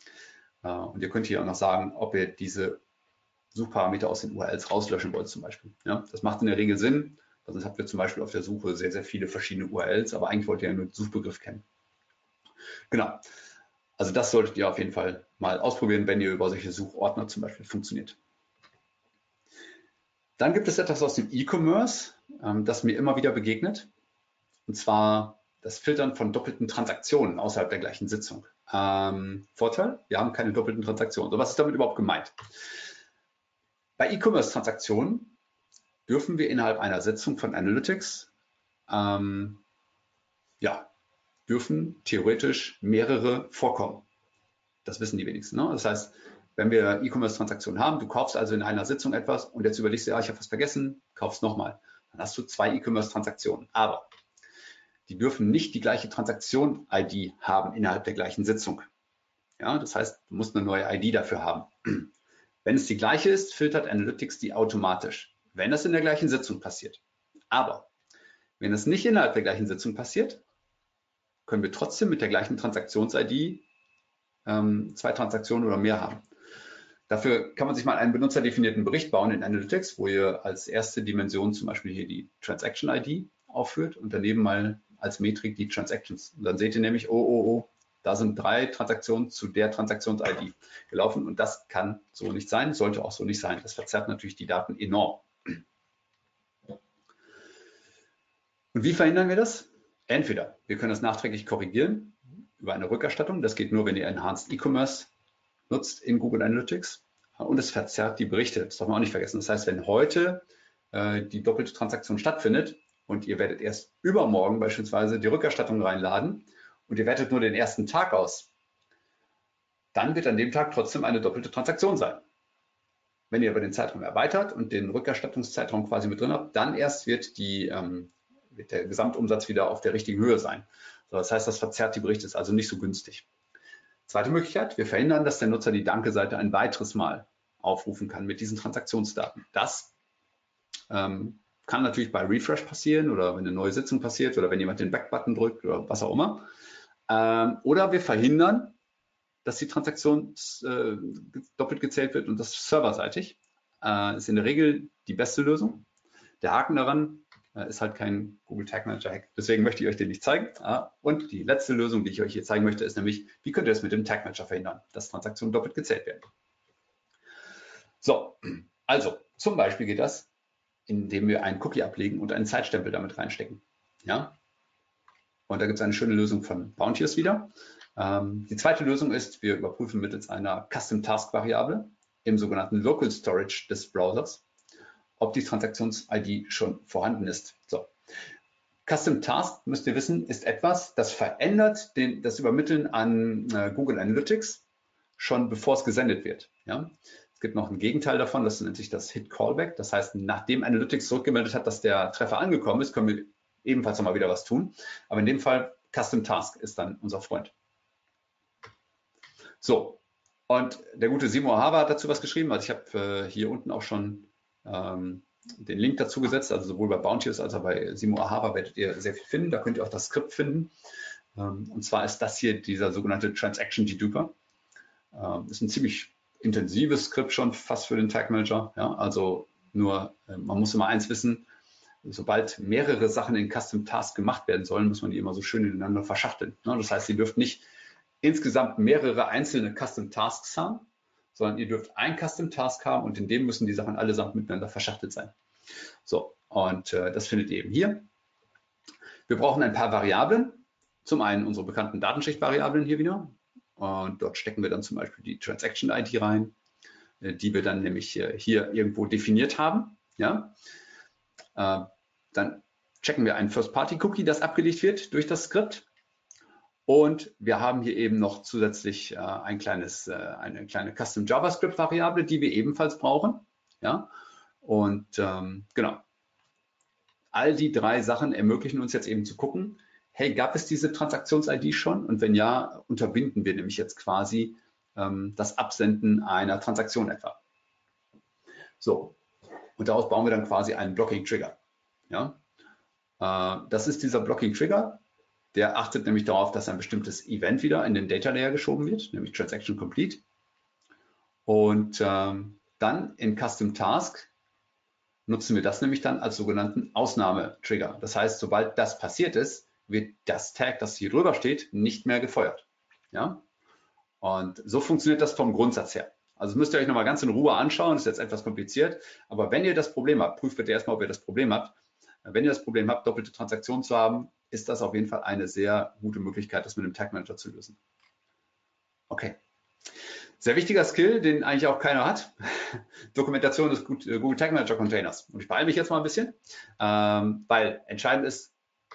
Äh, und ihr könnt hier auch noch sagen, ob ihr diese Suchparameter aus den URLs rauslöschen wollt zum Beispiel. Ja, das macht in der Regel Sinn, weil sonst habt ihr zum Beispiel auf der Suche sehr, sehr viele verschiedene URLs, aber eigentlich wollt ihr ja nur den Suchbegriff kennen. Genau. Also das solltet ihr auf jeden Fall mal ausprobieren, wenn ihr über solche Suchordner zum Beispiel funktioniert. Dann gibt es etwas aus dem E-Commerce, ähm, das mir immer wieder begegnet. Und zwar das Filtern von doppelten Transaktionen außerhalb der gleichen Sitzung. Ähm, Vorteil, wir haben keine doppelten Transaktionen. So, was ist damit überhaupt gemeint? Bei E-Commerce-Transaktionen dürfen wir innerhalb einer Sitzung von Analytics ähm, ja, dürfen theoretisch mehrere vorkommen. Das wissen die wenigsten. Ne? Das heißt, wenn wir E-Commerce-Transaktionen haben, du kaufst also in einer Sitzung etwas und jetzt überlegst du, ja, ich habe was vergessen, kaufst nochmal. Dann hast du zwei E-Commerce-Transaktionen. Aber die dürfen nicht die gleiche Transaktion-ID haben innerhalb der gleichen Sitzung. Ja, das heißt, du musst eine neue ID dafür haben. Wenn es die gleiche ist, filtert Analytics die automatisch, wenn das in der gleichen Sitzung passiert. Aber wenn es nicht innerhalb der gleichen Sitzung passiert, können wir trotzdem mit der gleichen Transaktions-ID ähm, zwei Transaktionen oder mehr haben. Dafür kann man sich mal einen benutzerdefinierten Bericht bauen in Analytics, wo ihr als erste Dimension zum Beispiel hier die Transaction-ID aufführt und daneben mal als Metrik die Transactions. Und dann seht ihr nämlich, oh, oh, oh, da sind drei Transaktionen zu der Transaktions-ID gelaufen und das kann so nicht sein, sollte auch so nicht sein. Das verzerrt natürlich die Daten enorm. Und wie verhindern wir das? Entweder wir können das nachträglich korrigieren über eine Rückerstattung. Das geht nur, wenn ihr Enhanced E-Commerce nutzt in Google Analytics. Und es verzerrt die Berichte. Das darf man auch nicht vergessen. Das heißt, wenn heute äh, die doppelte Transaktion stattfindet und ihr werdet erst übermorgen beispielsweise die Rückerstattung reinladen und ihr wertet nur den ersten Tag aus, dann wird an dem Tag trotzdem eine doppelte Transaktion sein. Wenn ihr aber den Zeitraum erweitert und den Rückerstattungszeitraum quasi mit drin habt, dann erst wird, die, ähm, wird der Gesamtumsatz wieder auf der richtigen Höhe sein. So, das heißt, das verzerrt die Berichte, ist also nicht so günstig. Zweite Möglichkeit, wir verhindern, dass der Nutzer die Danke-Seite ein weiteres Mal aufrufen kann mit diesen Transaktionsdaten. Das ähm, kann natürlich bei Refresh passieren oder wenn eine neue Sitzung passiert oder wenn jemand den Back-Button drückt oder was auch immer. Ähm, oder wir verhindern, dass die Transaktion äh, doppelt gezählt wird und das serverseitig. Äh, ist in der Regel die beste Lösung. Der Haken daran äh, ist halt kein Google Tag Manager Hack. Deswegen möchte ich euch den nicht zeigen. Und die letzte Lösung, die ich euch hier zeigen möchte, ist nämlich, wie könnt ihr das mit dem Tag Manager verhindern, dass Transaktionen doppelt gezählt werden. So, also zum Beispiel geht das, indem wir einen Cookie ablegen und einen Zeitstempel damit reinstecken. Ja? Und da gibt es eine schöne Lösung von Bounteous wieder. Ähm, die zweite Lösung ist, wir überprüfen mittels einer Custom Task Variable im sogenannten Local Storage des Browsers, ob die Transaktions-ID schon vorhanden ist. So. Custom Task, müsst ihr wissen, ist etwas, das verändert den, das Übermitteln an äh, Google Analytics schon bevor es gesendet wird. Ja? Es gibt noch ein Gegenteil davon, das nennt sich das Hit Callback. Das heißt, nachdem Analytics zurückgemeldet hat, dass der Treffer angekommen ist, können wir ebenfalls nochmal wieder was tun. Aber in dem Fall Custom Task ist dann unser Freund. So, und der gute Simo Haber hat dazu was geschrieben. Also ich habe äh, hier unten auch schon ähm, den Link dazu gesetzt, also sowohl bei Bounteous als auch bei Simo Ahava werdet ihr sehr viel finden. Da könnt ihr auch das Skript finden. Ähm, und zwar ist das hier dieser sogenannte Transaction Deduper. Ähm, ist ein ziemlich intensives Skript schon fast für den Tag Manager. Ja, also nur, äh, man muss immer eins wissen, sobald mehrere Sachen in Custom Task gemacht werden sollen, muss man die immer so schön ineinander verschachteln. Ne? Das heißt, ihr dürft nicht insgesamt mehrere einzelne Custom Tasks haben, sondern ihr dürft ein Custom Task haben und in dem müssen die Sachen allesamt miteinander verschachtelt sein. So, und äh, das findet ihr eben hier. Wir brauchen ein paar Variablen. Zum einen unsere bekannten Datenschichtvariablen hier wieder. Und dort stecken wir dann zum Beispiel die Transaction-ID rein, äh, die wir dann nämlich äh, hier irgendwo definiert haben. Ja? Äh, dann checken wir einen First-Party-Cookie, das abgelegt wird durch das Skript. Und wir haben hier eben noch zusätzlich ein kleines, eine kleine Custom JavaScript-Variable, die wir ebenfalls brauchen. Ja? Und ähm, genau. All die drei Sachen ermöglichen uns jetzt eben zu gucken, hey, gab es diese Transaktions-ID schon? Und wenn ja, unterbinden wir nämlich jetzt quasi ähm, das Absenden einer Transaktion etwa. So, und daraus bauen wir dann quasi einen Blocking-Trigger. Ja? Äh, das ist dieser Blocking-Trigger. Der achtet nämlich darauf, dass ein bestimmtes Event wieder in den Data Layer geschoben wird, nämlich Transaction Complete. Und ähm, dann in Custom Task nutzen wir das nämlich dann als sogenannten Ausnahmetrigger. Das heißt, sobald das passiert ist, wird das Tag, das hier drüber steht, nicht mehr gefeuert. Ja? Und so funktioniert das vom Grundsatz her. Also müsst ihr euch nochmal ganz in Ruhe anschauen, das ist jetzt etwas kompliziert, aber wenn ihr das Problem habt, prüft bitte erstmal, ob ihr das Problem habt. Wenn ihr das Problem habt, doppelte Transaktionen zu haben, ist das auf jeden Fall eine sehr gute Möglichkeit, das mit dem Tag Manager zu lösen. Okay. Sehr wichtiger Skill, den eigentlich auch keiner hat. Dokumentation des äh, Google Tag Manager Containers. Und ich beeile mich jetzt mal ein bisschen, ähm, weil entscheidend ist,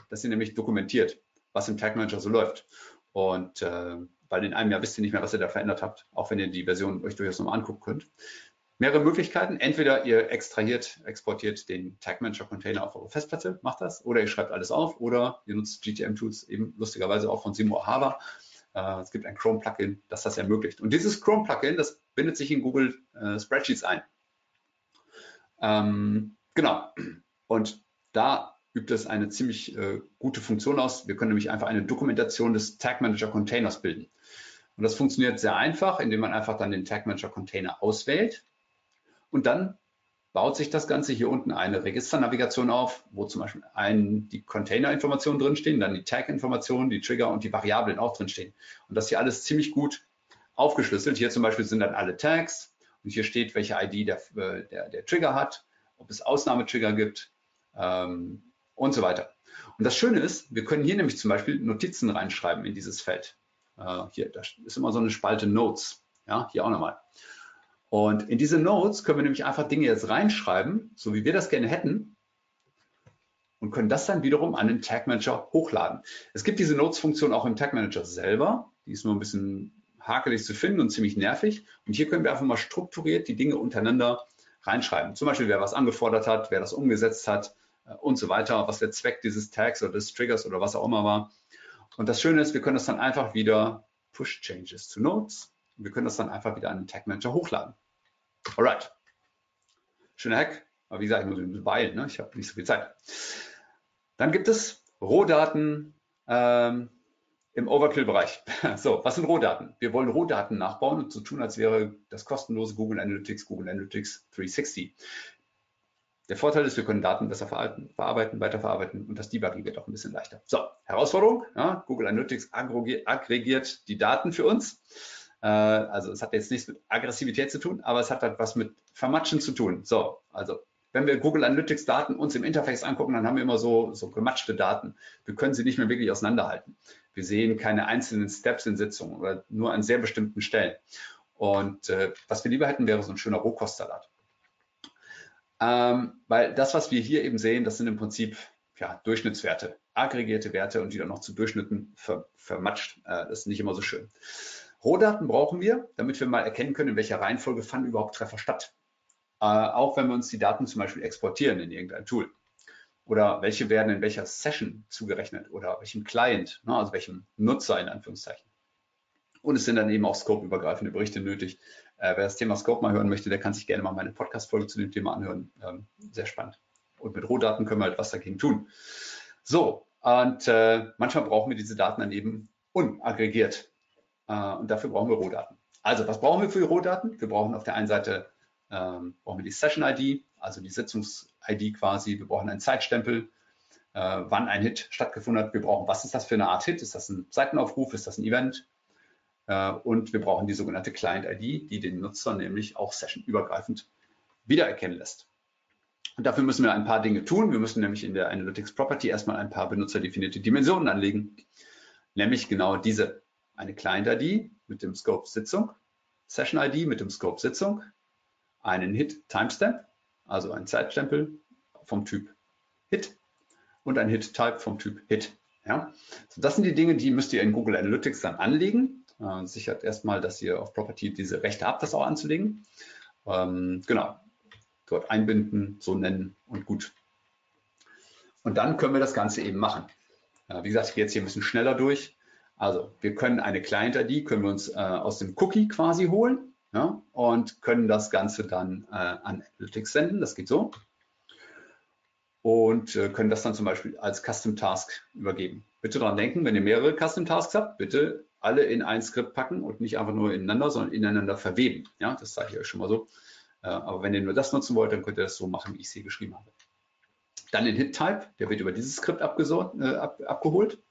dass ihr nämlich dokumentiert. was im Tag Manager so läuft. Und äh, weil in einem Jahr wisst ihr nicht mehr, was ihr da verändert habt, auch wenn ihr die Version euch durchaus nochmal angucken könnt. Mehrere Möglichkeiten. Entweder ihr extrahiert, exportiert den Tag Manager Container auf eure Festplatte, macht das, oder ihr schreibt alles auf, oder ihr nutzt GTM-Tools eben lustigerweise auch von Simo Ahava. Äh, es gibt ein Chrome-Plugin, das das ermöglicht. Und dieses Chrome-Plugin, das bindet sich in Google äh, Spreadsheets ein. Ähm, genau. Und da übt es eine ziemlich äh, gute Funktion aus. Wir können nämlich einfach eine Dokumentation des Tag Manager Containers bilden. Und das funktioniert sehr einfach, indem man einfach dann den Tag Manager Container auswählt und dann baut sich das Ganze hier unten eine Registernavigation auf, wo zum Beispiel ein, die Container-Informationen drinstehen, dann die Tag-Informationen, die Trigger und die Variablen auch drinstehen. Und das hier alles ziemlich gut aufgeschlüsselt. Hier zum Beispiel sind dann alle Tags und hier steht, welche ID der, äh, der, der Trigger hat, ob es Ausnahmetrigger gibt ähm, und so weiter. Und das Schöne ist, wir können hier nämlich zum Beispiel Notizen reinschreiben in dieses Feld. Äh, hier, da ist immer so eine Spalte Notes. Ja, hier auch nochmal. Und in diese Notes können wir nämlich einfach Dinge jetzt reinschreiben, so wie wir das gerne hätten, und können das dann wiederum an den Tag Manager hochladen. Es gibt diese Notes-Funktion auch im Tag Manager selber. Die ist nur ein bisschen hakelig zu finden und ziemlich nervig. Und hier können wir einfach mal strukturiert die Dinge untereinander reinschreiben. Zum Beispiel, wer was angefordert hat, wer das umgesetzt hat und so weiter, was der Zweck dieses Tags oder des Triggers oder was auch immer war. Und das Schöne ist, wir können das dann einfach wieder Push Changes to Notes. Wir können das dann einfach wieder an den Tag Manager hochladen. Alright. Schöner Hack. Aber wie gesagt, ich muss bisschen weilen, ne? ich habe nicht so viel Zeit. Dann gibt es Rohdaten ähm, im Overkill-Bereich. So, was sind Rohdaten? Wir wollen Rohdaten nachbauen und so tun, als wäre das kostenlose Google Analytics Google Analytics 360. Der Vorteil ist, wir können Daten besser verarbeiten, weiterverarbeiten und das Debugging wird auch ein bisschen leichter. So, Herausforderung, ja, Google Analytics aggregiert die Daten für uns. Äh, also es hat jetzt nichts mit Aggressivität zu tun, aber es hat halt was mit Vermatschen zu tun. So, also wenn wir Google Analytics Daten uns im Interface angucken, dann haben wir immer so, so gematschte Daten. Wir können sie nicht mehr wirklich auseinanderhalten. Wir sehen keine einzelnen Steps in Sitzungen oder nur an sehr bestimmten Stellen. Und äh, was wir lieber hätten, wäre so ein schöner Rohkostsalat. Ähm, weil das, was wir hier eben sehen, das sind im Prinzip ja, Durchschnittswerte, aggregierte Werte und die dann noch zu Durchschnitten ver, vermatscht. Äh, das ist nicht immer so schön. Rohdaten brauchen wir, damit wir mal erkennen können, in welcher Reihenfolge fanden überhaupt Treffer statt. Äh, auch wenn wir uns die Daten zum Beispiel exportieren in irgendein Tool. Oder welche werden in welcher Session zugerechnet oder welchem Client, ne, also welchem Nutzer in Anführungszeichen. Und es sind dann eben auch scope-übergreifende Berichte nötig. Äh, wer das Thema Scope mal hören möchte, der kann sich gerne mal meine Podcast-Folge zu dem Thema anhören. Ähm, sehr spannend. Und mit Rohdaten können wir halt was dagegen tun. So, und äh, manchmal brauchen wir diese Daten dann eben unaggregiert. Äh, und dafür brauchen wir Rohdaten. Also, was brauchen wir für Rohdaten? Wir brauchen auf der einen Seite ähm, brauchen wir die Session-ID, also die Sitzungs-ID quasi. Wir brauchen einen Zeitstempel, äh, wann ein Hit stattgefunden hat. Wir brauchen, was ist das für eine Art Hit? Ist das ein Seitenaufruf? Ist das ein Event? Äh, und wir brauchen die sogenannte Client-ID, die den Nutzer nämlich auch sessionübergreifend wiedererkennen lässt. Und dafür müssen wir ein paar Dinge tun. Wir müssen nämlich in der Analytics Property erstmal ein paar benutzerdefinierte Dimensionen anlegen, nämlich genau diese eine Client-ID mit dem Scope Sitzung, Session-ID mit dem Scope Sitzung, einen Hit-Timestamp, also ein Zeitstempel vom Typ Hit und ein Hit-Type vom Typ Hit. Ja? So, das sind die Dinge, die müsst ihr in Google Analytics dann anlegen. Äh, sichert erstmal, dass ihr auf Property diese Rechte habt, das auch anzulegen. Ähm, genau, dort einbinden, so nennen und gut. Und dann können wir das Ganze eben machen. Äh, wie gesagt, ich gehe jetzt hier ein bisschen schneller durch. Also wir können eine Client-ID, können wir uns äh, aus dem Cookie quasi holen ja, und können das Ganze dann äh, an Analytics senden. Das geht so. Und äh, können das dann zum Beispiel als Custom Task übergeben. Bitte daran denken, wenn ihr mehrere Custom Tasks habt, bitte alle in ein Skript packen und nicht einfach nur ineinander, sondern ineinander verweben. Ja, das sage ich euch schon mal so. Äh, aber wenn ihr nur das nutzen wollt, dann könnt ihr das so machen, wie ich es hier geschrieben habe. Dann den Hit-Type, der wird über dieses Skript äh, ab, abgeholt.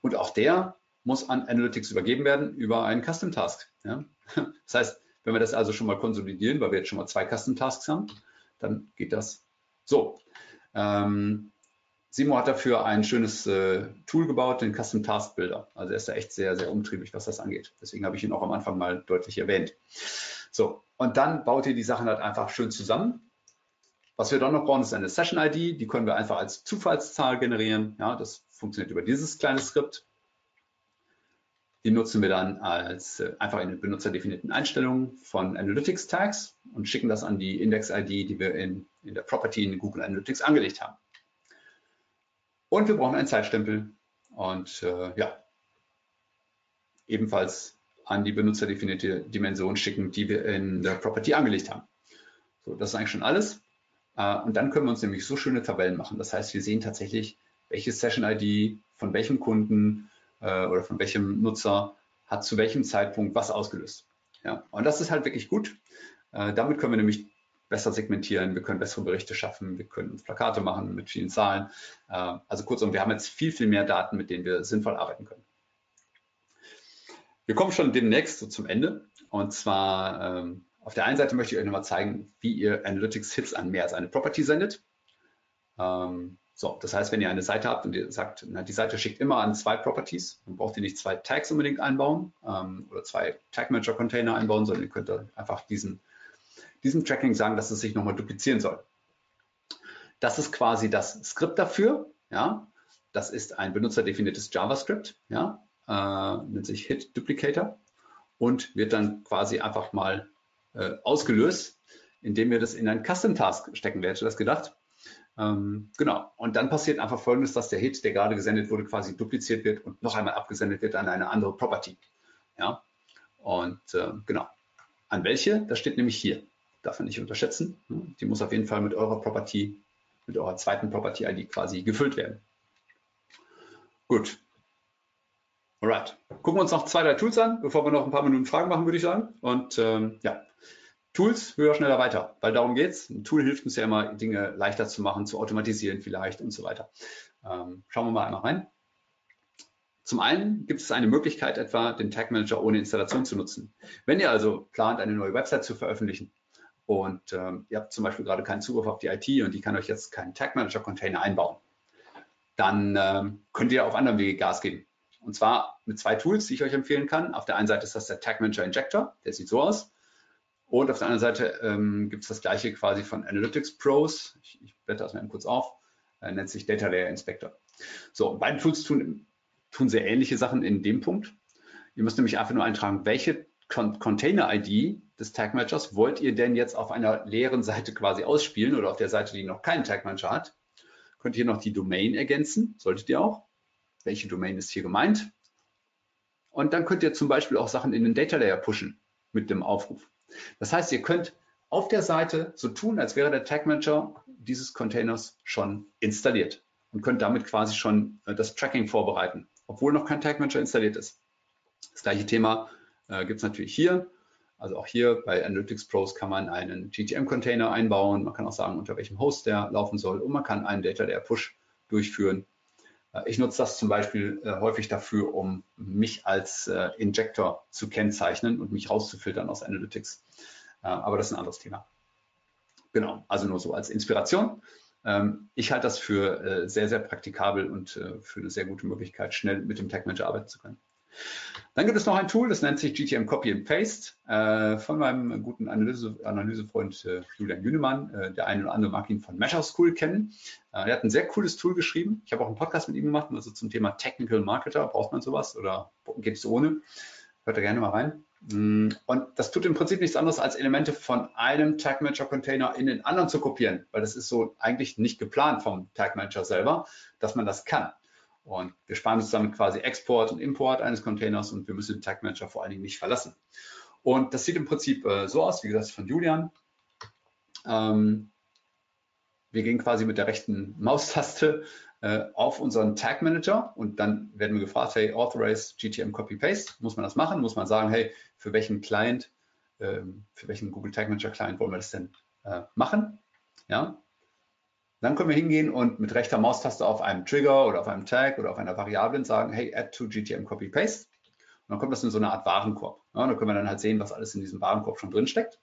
Und auch der muss an Analytics übergeben werden über einen Custom Task. Ja? Das heißt, wenn wir das also schon mal konsolidieren, weil wir jetzt schon mal zwei Custom Tasks haben, dann geht das so. Ähm, Simo hat dafür ein schönes äh, Tool gebaut, den Custom Task Builder. Also er ist da echt sehr, sehr umtriebig, was das angeht. Deswegen habe ich ihn auch am Anfang mal deutlich erwähnt. So, und dann baut ihr die Sachen halt einfach schön zusammen Was wir dann noch brauchen, ist eine Session-ID. Die können wir einfach als Zufallszahl generieren. Ja, das funktioniert über dieses kleine Skript. Die nutzen wir dann als äh, einfach in den benutzerdefinierten Einstellungen von Analytics Tags und schicken das an die Index-ID, die wir in, in der Property in Google Analytics angelegt haben. Und wir brauchen einen Zeitstempel und äh, ja, ebenfalls an die benutzerdefinierte Dimension schicken, die wir in der Property angelegt haben. So, das ist eigentlich schon alles. Äh, und dann können wir uns nämlich so schöne Tabellen machen. Das heißt, wir sehen tatsächlich, welche Session-ID von welchem Kunden äh, oder von welchem Nutzer hat zu welchem Zeitpunkt was ausgelöst. Ja, und das ist halt wirklich gut. Äh, damit können wir nämlich besser segmentieren, wir können bessere Berichte schaffen, wir können Plakate machen mit vielen Zahlen. Äh, also kurzum, wir haben jetzt viel, viel mehr Daten, mit denen wir sinnvoll arbeiten können. Wir kommen schon demnächst so zum Ende. Und zwar ähm, auf der einen Seite möchte ich euch nochmal zeigen, wie ihr Analytics-Hits an mehr als eine Property sendet. Ähm, so, das heißt, wenn ihr eine Seite habt und ihr sagt, na, die Seite schickt immer an zwei Properties, dann braucht ihr nicht zwei Tags unbedingt einbauen ähm, oder zwei Tag Manager Container einbauen, sondern ihr könnt einfach diesen, diesem Tracking sagen, dass es sich nochmal duplizieren soll. Das ist quasi das Skript dafür. Ja, das ist ein benutzerdefiniertes JavaScript. Ja, äh, nennt sich Hit Duplicator und wird dann quasi einfach mal äh, ausgelöst, indem wir das in einen Custom Task stecken. Wer hätte das gedacht? Ähm, genau. Und dann passiert einfach Folgendes, dass der Hit, der gerade gesendet wurde, quasi dupliziert wird und noch einmal abgesendet wird an eine andere Property. Ja. Und äh, genau. An welche? Das steht nämlich hier. Darf man nicht unterschätzen. Die muss auf jeden Fall mit eurer Property, mit eurer zweiten Property-ID quasi gefüllt werden. Gut. Alright. Gucken wir uns noch zwei, drei Tools an, bevor wir noch ein paar Minuten Fragen machen, würde ich sagen. Und ähm, ja, Tools höher, schneller, weiter, weil darum geht es. Ein Tool hilft uns ja immer, Dinge leichter zu machen, zu automatisieren vielleicht und so weiter. Ähm, schauen wir mal einmal rein. Zum einen gibt es eine Möglichkeit, etwa den Tag Manager ohne Installation zu nutzen. Wenn ihr also plant, eine neue Website zu veröffentlichen und ähm, ihr habt zum Beispiel gerade keinen Zugriff auf die IT und die kann euch jetzt keinen Tag Manager Container einbauen, dann ähm, könnt ihr auf anderem Wege Gas geben. Und zwar mit zwei Tools, die ich euch empfehlen kann. Auf der einen Seite ist das der Tag Manager Injector, der sieht so aus. Und auf der anderen Seite ähm, gibt es das gleiche quasi von Analytics Pros. Ich, ich blätter das mal kurz auf. Äh, nennt sich Data Layer Inspector. So, beide Tools tun, tun sehr ähnliche Sachen in dem Punkt. Ihr müsst nämlich einfach nur eintragen, welche Con Container-ID des Tag Managers wollt ihr denn jetzt auf einer leeren Seite quasi ausspielen oder auf der Seite, die noch keinen Tag Manager hat. Könnt ihr noch die Domain ergänzen, solltet ihr auch. Welche Domain ist hier gemeint? Und dann könnt ihr zum Beispiel auch Sachen in den Data Layer pushen mit dem Aufruf. Das heißt, ihr könnt auf der Seite so tun, als wäre der Tag Manager dieses Containers schon installiert und könnt damit quasi schon äh, das Tracking vorbereiten, obwohl noch kein Tag Manager installiert ist. Das gleiche Thema äh, gibt es natürlich hier. Also auch hier bei Analytics Pros kann man einen GTM-Container einbauen. Man kann auch sagen, unter welchem Host der laufen soll und man kann einen Data Layer Push durchführen. Äh, ich nutze das zum Beispiel äh, häufig dafür, um mich als äh, Injector zu kennzeichnen und mich rauszufiltern aus Analytics. aber das ist ein anderes Thema. Genau, also nur so als Inspiration. Ähm, ich halte das für sehr, sehr praktikabel und für eine sehr gute Möglichkeit, schnell mit dem Tag Manager arbeiten zu können. Dann gibt es noch ein Tool, das nennt sich GTM Copy and Paste äh, von meinem guten Analyse, Analysefreund äh, Julian Jünemann. Äh, der eine oder andere mag ihn von Measure School kennen. Äh, er hat ein sehr cooles Tool geschrieben. Ich habe auch einen Podcast mit ihm gemacht, also zum Thema Technical Marketer. Braucht man sowas oder geht es ohne? Hört da gerne mal rein. Mm, und das tut im Prinzip nichts anderes, als Elemente von einem Tag Manager Container in den anderen zu kopieren, weil das ist so eigentlich nicht geplant vom Tag Manager selber, dass man das kann. Und wir sparen uns damit quasi Export und Import eines Containers und wir müssen den Tag Manager vor allen Dingen nicht verlassen. Und das sieht im Prinzip äh, so aus, wie gesagt, von Julian. Ähm, wir gehen quasi mit der rechten Maustaste äh, auf unseren Tag Manager und dann werden wir gefragt, hey, authorize GTM Copy Paste. Muss man das machen? Muss man sagen, hey, für welchen Client, äh, für welchen Google Tag Manager Client wollen wir das denn äh, machen? Ja, dann können wir hingehen und mit rechter Maustaste auf einem Trigger oder auf einem Tag oder auf einer Variablen sagen, hey, add to GTM Copy Paste. Und dann kommt das in so eine Art Warenkorb. Ja, da können wir dann halt sehen, was alles in diesem Warenkorb schon drin steckt.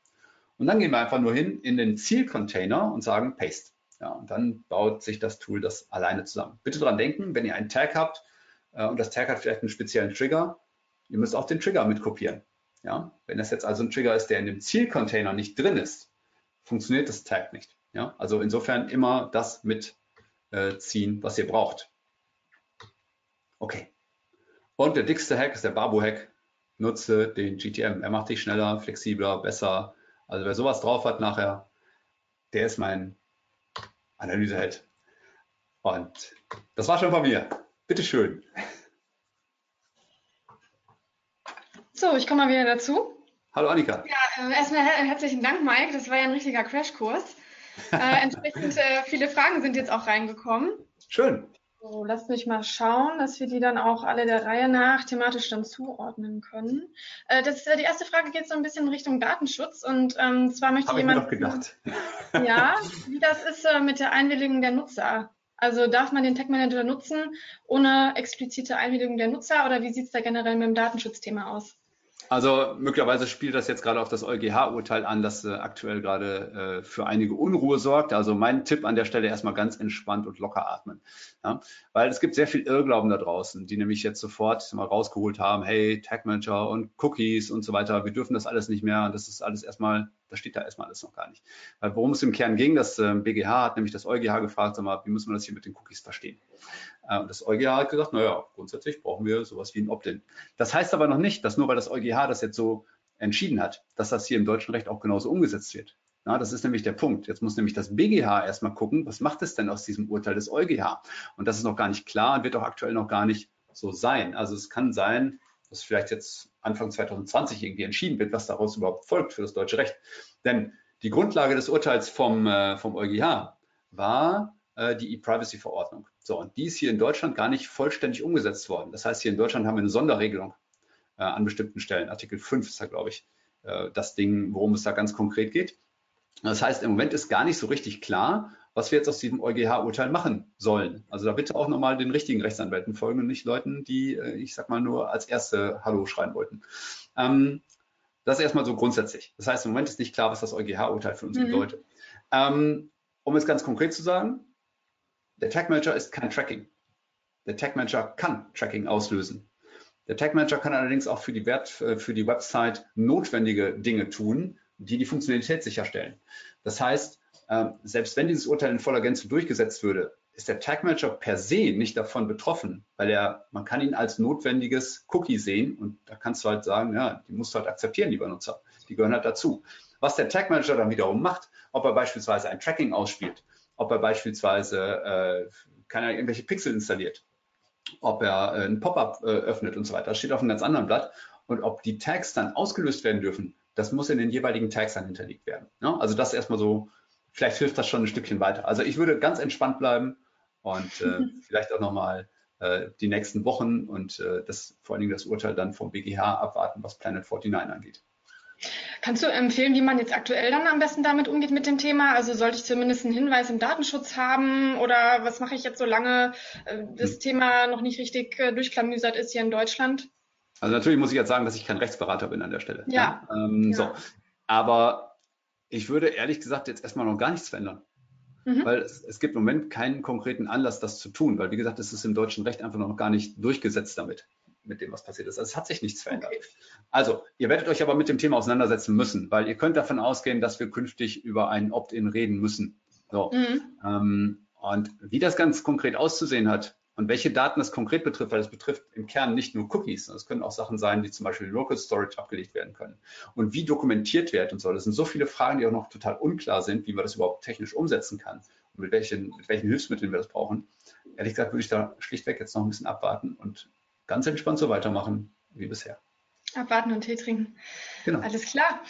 Und dann gehen wir einfach nur hin in den Zielcontainer und sagen Paste. Ja, und dann baut sich das Tool das alleine zusammen. Bitte daran denken, wenn ihr einen Tag habt äh, und das Tag hat vielleicht einen speziellen Trigger, ihr müsst auch den Trigger mit kopieren. Ja, wenn das jetzt also ein Trigger ist, der in dem Zielcontainer nicht drin ist, funktioniert das Tag nicht. Ja, also insofern immer das mitziehen, was ihr braucht. Okay. Und der dickste Hack ist der Babu-Hack. Nutze den GTM. Er macht dich schneller, flexibler, besser. Also wer sowas drauf hat nachher, der ist mein Analyseheld. Und das war schon von mir. Bitteschön. So, ich komme mal wieder dazu. Hallo Annika. Ja, äh, erstmal her herzlichen Dank, Mike. Das war ja ein richtiger Crashkurs. Äh, entsprechend äh, viele Fragen sind jetzt auch reingekommen. Schön. So, lasst mich mal schauen, dass wir die dann auch alle der Reihe nach thematisch dann zuordnen können. Äh, das, die erste Frage geht so ein bisschen in Richtung Datenschutz und ähm, zwar möchte Habe ich mir jemand doch gedacht. ja, wie das ist äh, mit der Einwilligung der Nutzer. Also darf man den Tag Manager nutzen ohne explizite Einwilligung der Nutzer oder wie sieht es da generell mit dem Datenschutzthema aus? Also möglicherweise spielt das jetzt gerade auf das EuGH-Urteil an, das äh, aktuell gerade äh, für einige Unruhe sorgt. Also mein Tipp an der Stelle erstmal ganz entspannt und locker atmen. Ja? Weil es gibt sehr viel Irrglauben da draußen, die nämlich jetzt sofort mal rausgeholt haben, hey, Tag Manager und Cookies und so weiter, wir dürfen das alles nicht mehr. Das ist alles erstmal, das steht da erstmal alles noch gar nicht. Weil worum es im Kern ging, das äh, BGH hat nämlich das EuGH gefragt, sag mal, wie müssen wir das hier mit den Cookies verstehen? Äh, das EuGH hat gesagt, naja, grundsätzlich brauchen wir sowas wie ein Opt-in. Das heißt aber noch nicht, dass nur weil das EuGH das jetzt so entschieden hat, dass das hier im deutschen Recht auch genauso umgesetzt wird. Ja, das ist nämlich der Punkt. Jetzt muss nämlich das BGH erstmal gucken, was macht es denn aus diesem Urteil des EuGH? Und das ist noch gar nicht klar und wird auch aktuell noch gar nicht so sein. Also es kann sein, dass vielleicht jetzt Anfang 2020 irgendwie entschieden wird, was daraus überhaupt folgt für das deutsche Recht. Denn die Grundlage des Urteils vom, äh, vom EuGH war äh, die E-Privacy-Verordnung. So, und die ist hier in Deutschland gar nicht vollständig umgesetzt worden. Das heißt, hier in Deutschland haben wir eine Sonderregelung äh, an bestimmten Stellen. Artikel 5 ist da, glaube ich, äh, das Ding, worum es da ganz konkret geht. Das heißt, im Moment ist gar nicht so richtig klar, was wir jetzt aus diesem EuGH-Urteil machen sollen. Also da bitte auch nochmal den richtigen Rechtsanwälten folgen und nicht Leuten, die, äh, ich sag mal, nur als erste Hallo schreien wollten. Ähm, das ist erstmal so grundsätzlich. Das heißt, im Moment ist nicht klar, was das EuGH-Urteil für uns mhm. bedeutet. Ähm, um es ganz konkret zu sagen, der Tag Manager ist kein Tracking. Der Tag Manager kann Tracking auslösen. Der Tag Manager kann allerdings auch für die, Wert, äh, für die Website notwendige Dinge tun, die die Funktionalität sicherstellen. Das heißt, selbst wenn dieses Urteil in voller Gänze durchgesetzt würde, ist der Tag Manager per se nicht davon betroffen, weil er, man kann ihn als notwendiges Cookie sehen und da kannst du halt sagen, ja, die musst du halt akzeptieren, lieber Nutzer. Die gehören halt dazu. Was der Tag Manager dann wiederum macht, ob er beispielsweise ein Tracking ausspielt, ob er beispielsweise äh, kann irgendwelche Pixel installiert, ob er äh, ein Pop-up äh, öffnet und so weiter. Das steht auf einem ganz anderen Blatt. Und ob die Tags dann ausgelöst werden dürfen, das muss in den jeweiligen Tags dann hinterlegt werden. Ja? Also das erstmal so, vielleicht hilft das schon ein Stückchen weiter. Also ich würde ganz entspannt bleiben und äh, vielleicht auch nochmal äh, die nächsten Wochen und äh, das, vor allen Dingen das Urteil dann vom BGH abwarten, was Planet 49 angeht. Kannst du empfehlen, wie man jetzt aktuell dann am besten damit umgeht mit dem Thema? Also sollte ich zumindest einen Hinweis im Datenschutz haben oder was mache ich jetzt, solange äh, das hm. Thema noch nicht richtig äh, durchklamüsert ist hier in Deutschland? Also natürlich muss ich jetzt sagen, dass ich kein Rechtsberater bin an der Stelle. Ja. ja? Ähm, ja. So. Aber ich würde ehrlich gesagt jetzt erstmal noch gar nichts verändern. Mhm. Weil es, es, gibt im Moment keinen konkreten Anlass, das zu tun, weil wie gesagt, es ist im deutschen Recht einfach noch gar nicht durchgesetzt damit mit dem, was passiert ist. Also es hat sich nichts verändert. Okay. Also, ihr werdet euch aber mit dem Thema auseinandersetzen müssen, weil ihr könnt davon ausgehen, dass wir künftig über einen Opt-in reden müssen. So. Mhm. Ähm, und wie das ganz konkret auszusehen hat und welche Daten das konkret betrifft, weil es betrifft im Kern nicht nur Cookies, es können auch Sachen sein, die zum Beispiel in Local Storage abgelegt werden können. Und wie dokumentiert wird und so. Das sind so viele Fragen, die auch noch total unklar sind, wie man das überhaupt technisch umsetzen kann und mit welchen, mit welchen Hilfsmitteln wir das brauchen. Ehrlich gesagt würde ich da schlichtweg jetzt noch ein bisschen abwarten und ganz entspannt so weitermachen wie bisher. Abwarten und Tee trinken. Genau. Alles klar.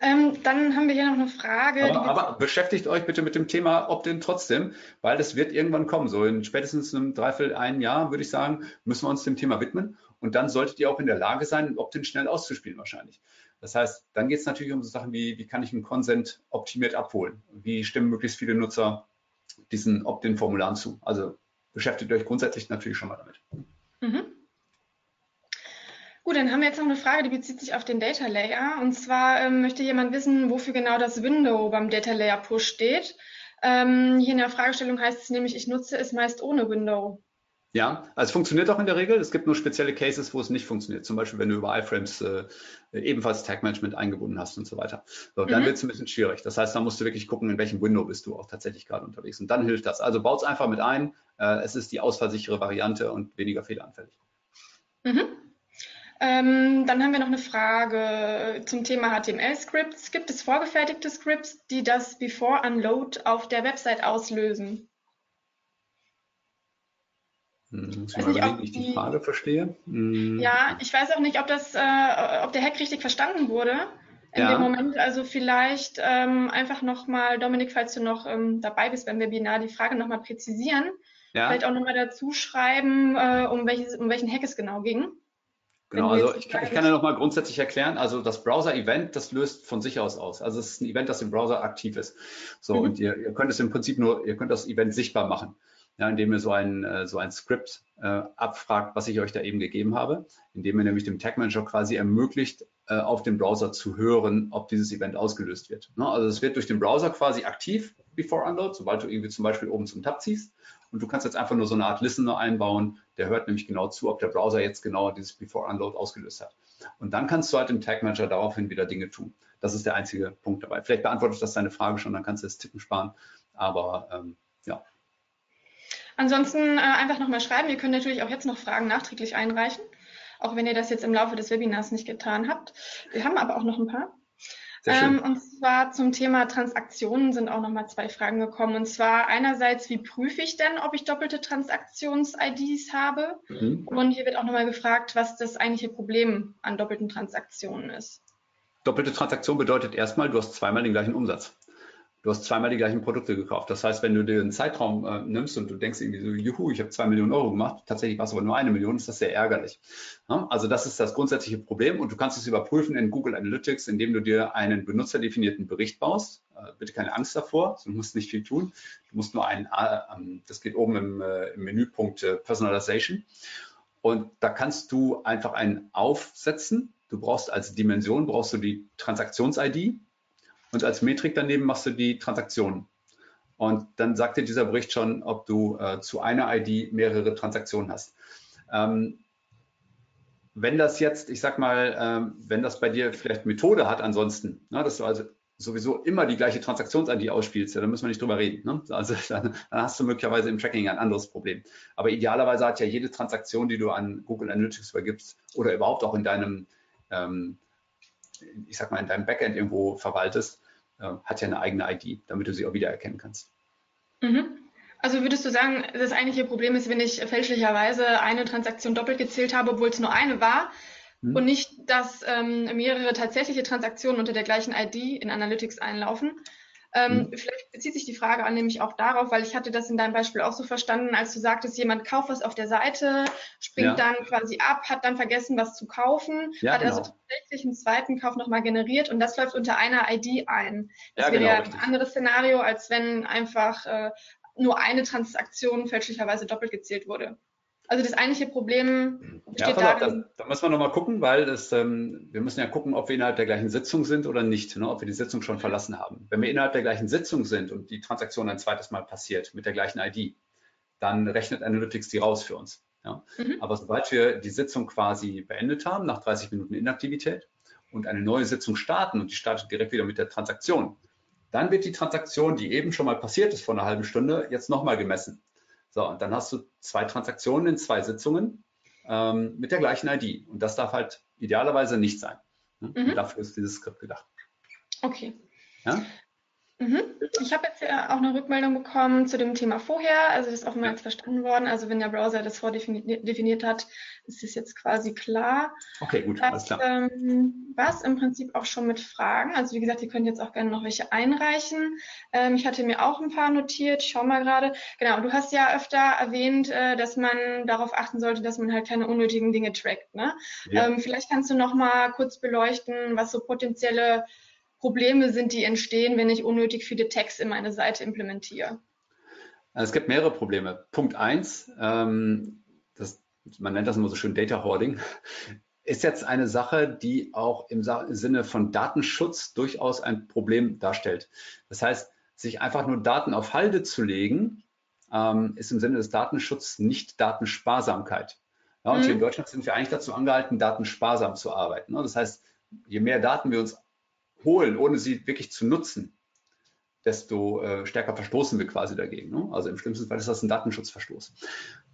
Ähm, dann haben wir hier noch eine Frage. Aber, aber, beschäftigt euch bitte mit dem Thema Opt-in trotzdem, weil das wird irgendwann kommen. So in spätestens einem Dreiviertel, ein Jahr, würde ich sagen, müssen wir uns dem Thema widmen. Und dann solltet ihr auch in der Lage sein, Opt-in schnell auszuspielen wahrscheinlich. Das heißt, dann geht es natürlich um so Sachen wie, wie kann ich einen Consent optimiert abholen? Wie stimmen möglichst viele Nutzer diesen Opt-in-Formularen zu? Also beschäftigt euch grundsätzlich natürlich schon mal damit. Mhm. Gut, dann haben wir jetzt noch eine Frage, die bezieht sich auf den Data Layer. Und zwar ähm, möchte jemand wissen, wofür genau das Window beim Data Layer Push steht. Ähm, hier in der Fragestellung heißt es nämlich, ich nutze es meist ohne Window. Ja, also es funktioniert auch in der Regel. Es gibt nur spezielle Cases, wo es nicht funktioniert. Zum Beispiel, wenn du über iFrames äh, ebenfalls Tag Management eingebunden hast und so weiter. So, dann mhm. wird es ein bisschen schwierig. Das heißt, da musst du wirklich gucken, in welchem Window bist du auch tatsächlich gerade unterwegs. Und dann hilft das. Also baut es einfach mit ein. Äh, es ist die ausfallsichere Variante und weniger fehleranfällig. Mhm. Ähm, dann haben wir noch eine Frage zum Thema HTML-Scripts. Gibt es vorgefertigte Scripts, die das Before Unload auf der Website auslösen? Hm, muss ich mal nicht, ich die Frage verstehe. Hm. Ja, ich weiß auch nicht, ob das, äh, ob der Hack richtig verstanden wurde in ja. dem Moment. Also vielleicht ähm, einfach nochmal, Dominik, falls du noch ähm, dabei bist beim Webinar, die Frage nochmal präzisieren. Ja. Vielleicht auch nochmal dazu schreiben, äh, um, welches, um welchen Hack es genau ging. Genau, also ich kann, ich kann ja nochmal grundsätzlich erklären, also das Browser-Event, das löst von sich aus aus. Also es ist ein Event, das im Browser aktiv ist. So, mhm. und ihr, ihr könnt es im Prinzip nur, ihr könnt das Event sichtbar machen ja, indem ihr so ein, äh, so ein Skript äh, abfragt, was ich euch da eben gegeben habe, indem ihr nämlich dem Tag Manager quasi ermöglicht, äh, auf dem Browser zu hören, ob dieses Event ausgelöst wird. Ne? Also es wird durch den Browser quasi aktiv, before unload, sobald du irgendwie zum Beispiel oben zum Tab ziehst. Und du kannst jetzt einfach nur so eine Art Listener einbauen, der hört nämlich genau zu, ob der Browser jetzt genau dieses before unload ausgelöst hat. Und dann kannst du halt im Tag Manager daraufhin wieder Dinge tun. Das ist der einzige Punkt dabei. Vielleicht beantwortet das deine Frage schon, dann kannst du das Tippen sparen. Aber ähm, ja, Ansonsten äh, einfach nochmal schreiben. Ihr könnt natürlich auch jetzt noch Fragen nachträglich einreichen, auch wenn ihr das jetzt im Laufe des Webinars nicht getan habt. Wir haben aber auch noch ein paar. Ähm, und zwar zum Thema Transaktionen sind auch nochmal zwei Fragen gekommen. Und zwar einerseits, wie prüfe ich denn, ob ich doppelte Transaktions-IDs habe? Mhm. Und hier wird auch nochmal gefragt, was das eigentliche Problem an doppelten Transaktionen ist. Doppelte Transaktion bedeutet erstmal, du hast zweimal den gleichen Umsatz du hast zweimal die gleichen Produkte gekauft. Das heißt, wenn du dir einen Zeitraum äh, nimmst und du denkst irgendwie so, juhu, ich habe zwei Millionen Euro gemacht, tatsächlich war es aber nur eine Million, ist das sehr ärgerlich. Ja? Also das ist das grundsätzliche Problem und du kannst es überprüfen in Google Analytics, indem du dir einen benutzerdefinierten Bericht baust. Äh, bitte keine Angst davor, du musst nicht viel tun. Du musst nur einen, äh, das geht oben im, äh, im Menüpunkt äh, Personalization. Und da kannst du einfach einen aufsetzen. Du brauchst als Dimension, brauchst du die Transaktions-ID, und als Metrik daneben machst du die Transaktionen. Und dann sagt dir dieser Bericht schon, ob du äh, zu einer ID mehrere Transaktionen hast. Ähm, wenn das jetzt, ich sag mal, ähm, wenn das bei dir vielleicht Methode hat ansonsten, ne, dass du also sowieso immer die gleiche Transaktions-ID ausspielst, ja, dann müssen wir nicht drüber reden. Ne? Also dann, dann, hast du möglicherweise im Tracking ein anderes Problem. Aber idealerweise hat ja jede Transaktion, die du an Google Analytics übergibst oder überhaupt auch in deinem ähm, ich sag mal, in deinem Backend irgendwo verwaltest, hat ja eine eigene ID, damit du sie auch wiedererkennen kannst. Mhm. Also würdest du sagen, das eigentliche Problem ist, wenn ich fälschlicherweise eine Transaktion doppelt gezählt habe, obwohl es nur eine war, mhm. und nicht, dass ähm, mehrere tatsächliche Transaktionen unter der gleichen ID in Analytics einlaufen? Ähm, mhm. Vielleicht bezieht sich die Frage an nämlich auch darauf, weil ich hatte das in deinem Beispiel auch so verstanden, als du sagtest, jemand kauft was auf der Seite, springt ja. dann quasi ab, hat dann vergessen, was zu kaufen, ja, hat also genau. also tatsächlich einen zweiten Kauf nochmal generiert und das läuft unter einer ID ein. Das ja, wäre genau, ja ein anderes Szenario, als wenn einfach äh, nur eine Transaktion fälschlicherweise doppelt gezählt wurde. Also das eigentliche Problem steht ja, darin. Da, da müssen wir nochmal gucken, weil das, ähm, wir müssen ja gucken, ob wir innerhalb der gleichen Sitzung sind oder nicht, ne, ob wir die Sitzung schon verlassen haben. Wenn wir innerhalb der gleichen Sitzung sind und die Transaktion ein zweites Mal passiert mit der gleichen ID, dann rechnet Analytics die raus für uns. Ja. Mhm. Aber sobald wir die Sitzung quasi beendet haben, nach 30 Minuten Inaktivität und eine neue Sitzung starten und die startet direkt wieder mit der Transaktion, dann wird die Transaktion, die eben schon mal passiert ist vor einer halben Stunde, jetzt nochmal gemessen. So, und dann hast du zwei Transaktionen in zwei Sitzungen ähm, mit der gleichen ID. Und das darf halt idealerweise nicht sein. Ne? Mhm. dafür ist dieses Skript gedacht. Okay. Ja? Mhm. Ich habe jetzt ja auch eine Rückmeldung bekommen zu dem Thema vorher. Also das ist offenbar jetzt verstanden worden. Also wenn der Browser das vordefiniert hat, ist das jetzt quasi klar. Okay, gut, alles klar. Ähm, was im Prinzip auch schon mit Fragen. Also wie gesagt, ihr könnt jetzt auch gerne noch welche einreichen. Ähm, ich hatte mir auch ein paar notiert. Ich schau mal gerade. Genau, du hast ja öfter erwähnt, äh, dass man darauf achten sollte, dass man halt keine unnötigen Dinge trackt. Ne? Ja. Ähm, vielleicht kannst du noch mal kurz beleuchten, was so potenzielle Probleme sind, die entstehen, wenn ich unnötig viele Tags in meine Seite implementiere? Es gibt mehrere Probleme. Punkt eins, ähm, das, man nennt das immer so schön Data Hoarding, ist jetzt eine Sache, die auch im Sinne von Datenschutz durchaus ein Problem darstellt. Das heißt, sich einfach nur Daten auf Halde zu legen, ähm, ist im Sinne des Datenschutzes nicht Datensparsamkeit. Ja, und mhm. hier in Deutschland sind wir eigentlich dazu angehalten, datensparsam zu arbeiten. Ne? Das heißt, je mehr Daten wir uns holen, ohne sie wirklich zu nutzen, desto äh, stärker verstoßen wir quasi dagegen. Ne? Also im schlimmsten Fall ist das ein Datenschutzverstoß,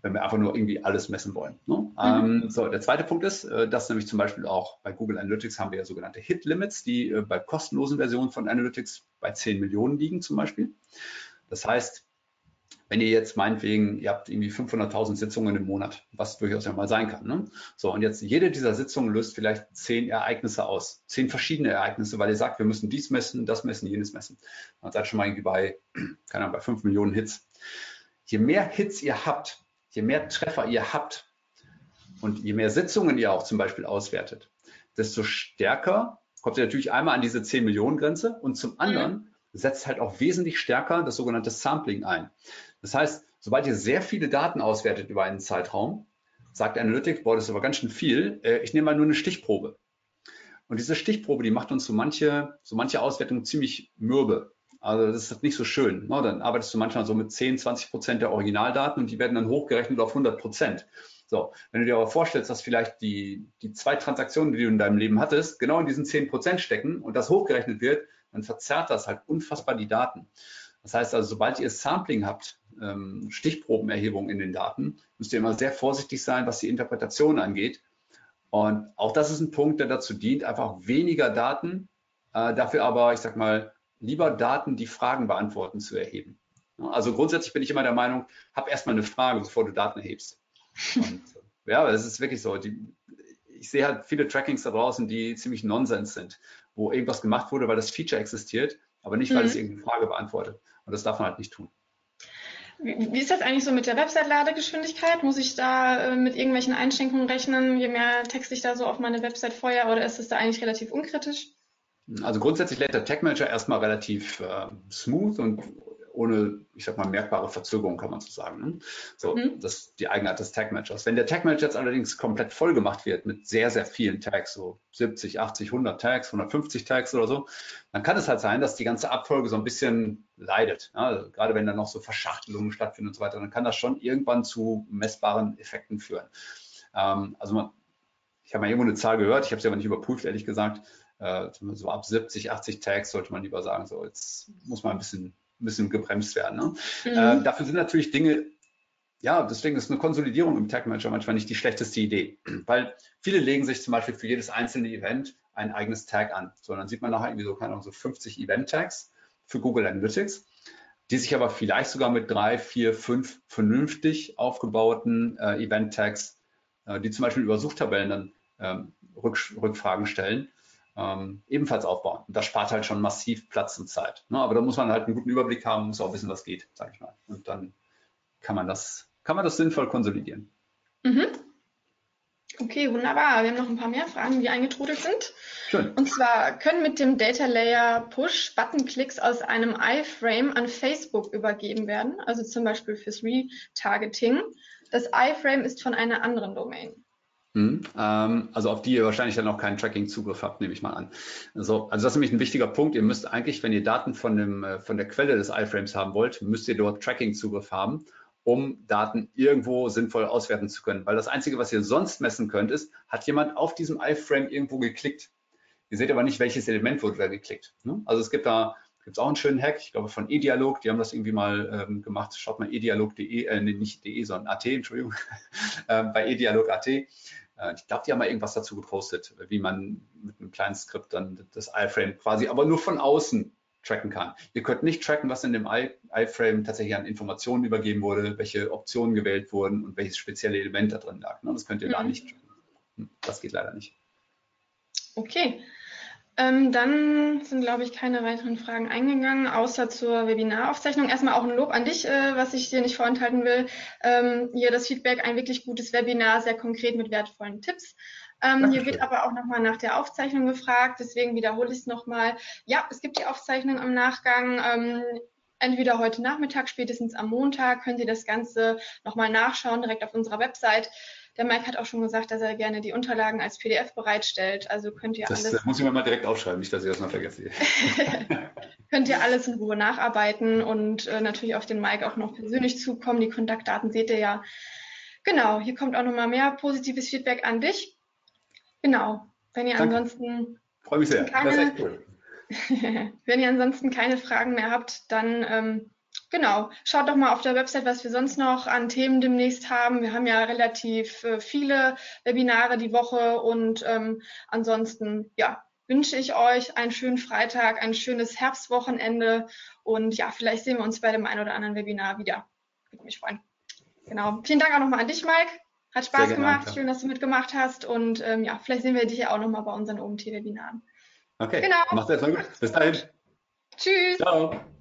wenn wir einfach nur irgendwie alles messen wollen. Ne? Mhm. Ähm, so, der zweite Punkt ist, äh, dass nämlich zum Beispiel auch bei Google Analytics haben wir ja sogenannte Hit-Limits, die äh, bei kostenlosen Versionen von Analytics bei 10 Millionen liegen zum Beispiel. Das heißt, wenn ihr jetzt meinetwegen, ihr habt irgendwie 500.000 Sitzungen im Monat, was durchaus ja mal sein kann. Ne? So, und jetzt jede dieser Sitzungen löst vielleicht zehn Ereignisse aus, zehn verschiedene Ereignisse, weil ihr sagt, wir müssen dies messen, das messen, jenes messen. Dann seid schon mal irgendwie bei, keine Ahnung, bei 5 Millionen Hits. Je mehr Hits ihr habt, je mehr Treffer ihr habt und je mehr Sitzungen ihr auch zum Beispiel auswertet, desto stärker kommt ihr natürlich einmal an diese 10 Millionen Grenze und zum anderen mhm. setzt halt auch wesentlich stärker das sogenannte Sampling ein. Das heißt, sobald ihr sehr viele Daten auswertet über einen Zeitraum, sagt Analytics, boah, das ist aber ganz schön viel, äh, ich nehme mal nur eine Stichprobe. Und diese Stichprobe, die macht uns so manche, so manche Auswertungen ziemlich mürbe. Also das ist nicht so schön. Ne? Dann arbeitest du manchmal so mit 10, 20 Prozent der Originaldaten und die werden dann hochgerechnet auf 100 Prozent. So, wenn du dir aber vorstellst, dass vielleicht die, die zwei Transaktionen, die du in deinem Leben hattest, genau in diesen 10 Prozent stecken und das hochgerechnet wird, dann verzerrt das halt unfassbar die Daten. Das heißt also, sobald ihr Sampling habt, ähm, Stichprobenerhebung in den Daten, müsst ihr immer sehr vorsichtig sein, was die Interpretation angeht. Und auch das ist ein Punkt, der dazu dient, einfach weniger Daten, äh, dafür aber, ich sag mal, lieber Daten, die Fragen beantworten, zu erheben. Also grundsätzlich bin ich immer der Meinung, hab erstmal eine Frage, bevor du Daten erhebst. Und, ja, es ist wirklich so. Die, ich sehe halt viele Trackings da draußen, die ziemlich Nonsens sind, wo irgendwas gemacht wurde, weil das Feature existiert, aber nicht, weil mhm. es irgendeine Frage beantwortet. Und das darf man halt nicht tun. Wie ist das eigentlich so mit der Website-Ladegeschwindigkeit? Muss ich da äh, mit irgendwelchen Einschränkungen rechnen, je mehr Text ich da so auf meine Website feuer oder ist es da eigentlich relativ unkritisch? Also grundsätzlich lädt der Tag Manager erstmal relativ äh, smooth und ohne, ich sag mal, merkbare Verzögerung, kann man so sagen. Ne? So, mhm. das ist die Eigenart des Tag Managers. Wenn der Tag Manager jetzt allerdings komplett voll gemacht wird mit sehr, sehr vielen Tags, so 70, 80, 100 Tags, 150 Tags oder so, dann kann es halt sein, dass die ganze Abfolge so ein bisschen leidet. Ja? Also gerade wenn dann noch so Verschachtelungen stattfinden und so weiter, dann kann das schon irgendwann zu messbaren Effekten führen. Ähm, also man, ich habe mal irgendwo eine Zahl gehört, ich habe sie aber nicht überprüft, ehrlich gesagt. Äh, so ab 70, 80 Tags sollte man lieber sagen, so jetzt muss man ein bisschen ein bisschen gebremst werden. Ne? Mhm. Äh, dafür sind natürlich Dinge, ja, deswegen ist eine Konsolidierung im Tag Manager manchmal nicht die schlechteste Idee, weil viele legen sich zum Beispiel für jedes einzelne Event ein eigenes Tag an. So, dann sieht man nachher irgendwie so, keine Ahnung, so 50 Event-Tags für Google Analytics, die sich aber vielleicht sogar mit drei, vier, fünf vernünftig aufgebauten äh, Event-Tags, äh, die zum Beispiel über Suchtabellen dann ähm, Rück, Rückfragen stellen, ähm, ebenfalls aufbauen. Und das spart halt schon massiv Platz und Zeit. Ne? Aber da muss man halt einen guten Überblick haben, muss auch wissen, was geht, sage ich mal. Und dann kann man das, kann man das sinnvoll konsolidieren. Mhm. Okay, wunderbar. Wir haben noch ein paar mehr Fragen, die eingetrudelt sind. Schön. Und zwar können mit dem Data Layer Push Buttonklicks aus einem iFrame an Facebook übergeben werden, also zum Beispiel fürs Retargeting. Das iFrame ist von einer anderen Domain. Hm, ähm, also auf die ihr wahrscheinlich dann auch keinen Tracking-Zugriff habt, nehme ich mal an. Also, also das ist nämlich ein wichtiger Punkt. Ihr müsst eigentlich, wenn ihr Daten von, dem, äh, von der Quelle des iFrames haben wollt, müsst ihr dort Tracking-Zugriff haben, um Daten irgendwo sinnvoll auswerten zu können. Weil das Einzige, was ihr sonst messen könnt, ist, hat jemand auf diesem iFrame irgendwo geklickt. Ihr seht aber nicht, welches Element wurde da geklickt. Ne? Also es gibt da gibt es auch einen schönen Hack, ich glaube von eDialog, die haben das irgendwie mal ähm, gemacht. Schaut mal edialog.de, äh, nicht de, sondern AT, Entschuldigung, äh, bei edialog.at. Äh, ich glaube, die haben mal irgendwas dazu gepostet, wie man mit einem kleinen Skript dann das iFrame quasi, aber nur von außen tracken kann. Ihr könnt nicht tracken, was in dem iFrame tatsächlich an Informationen übergeben wurde, welche Optionen gewählt wurden und welches spezielle Element da drin lag. Ne? Das könnt ihr mhm. gar nicht tracken. Hm, das geht leider nicht. Okay. Ähm, dann sind, glaube ich, keine weiteren Fragen eingegangen, außer zur Webinaraufzeichnung. Erstmal auch ein Lob an dich, äh, was ich dir nicht vorenthalten will. Ähm, hier das Feedback, ein wirklich gutes Webinar, sehr konkret mit wertvollen Tipps. Ähm, hier wird aber auch nochmal nach der Aufzeichnung gefragt, deswegen wiederhole ich es nochmal. Ja, es gibt die Aufzeichnung im Nachgang. Ähm, entweder heute Nachmittag, spätestens am Montag, können Sie das Ganze nochmal nachschauen, direkt auf unserer Website. Der Mike hat auch schon gesagt, dass er gerne die Unterlagen als PDF bereitstellt. Also könnt ihr Das alles äh, muss ich mir mal direkt aufschreiben, nicht, dass ich das mal vergesse. könnt ihr alles in Ruhe nacharbeiten und äh, natürlich auf den Mike auch noch persönlich zukommen. Die Kontaktdaten seht ihr ja. Genau, hier kommt auch nochmal mehr positives Feedback an dich. Genau, wenn ihr Danke. ansonsten Freue mich sehr. Keine- Das ist echt cool. wenn ihr ansonsten keine Fragen mehr habt, dann ähm, genau, schaut doch mal auf der Website, was wir sonst noch an Themen demnächst haben. Wir haben ja relativ äh, viele Webinare die Woche und ähm, ansonsten ja, wünsche ich euch einen schönen Freitag, ein schönes Herbstwochenende und ja, vielleicht sehen wir uns bei dem einen oder anderen Webinar wieder. Würde mich freuen. Genau. Vielen Dank auch nochmal an dich, Mike. Hat Spaß gerne, gemacht. Annika. Schön, dass du mitgemacht hast. Und ähm, ja, vielleicht sehen wir dich ja auch nochmal bei unseren OMT-Webinaren. Okay, Genau. macht's erstmal gut. Bis dahin. Tschüss. Ciao.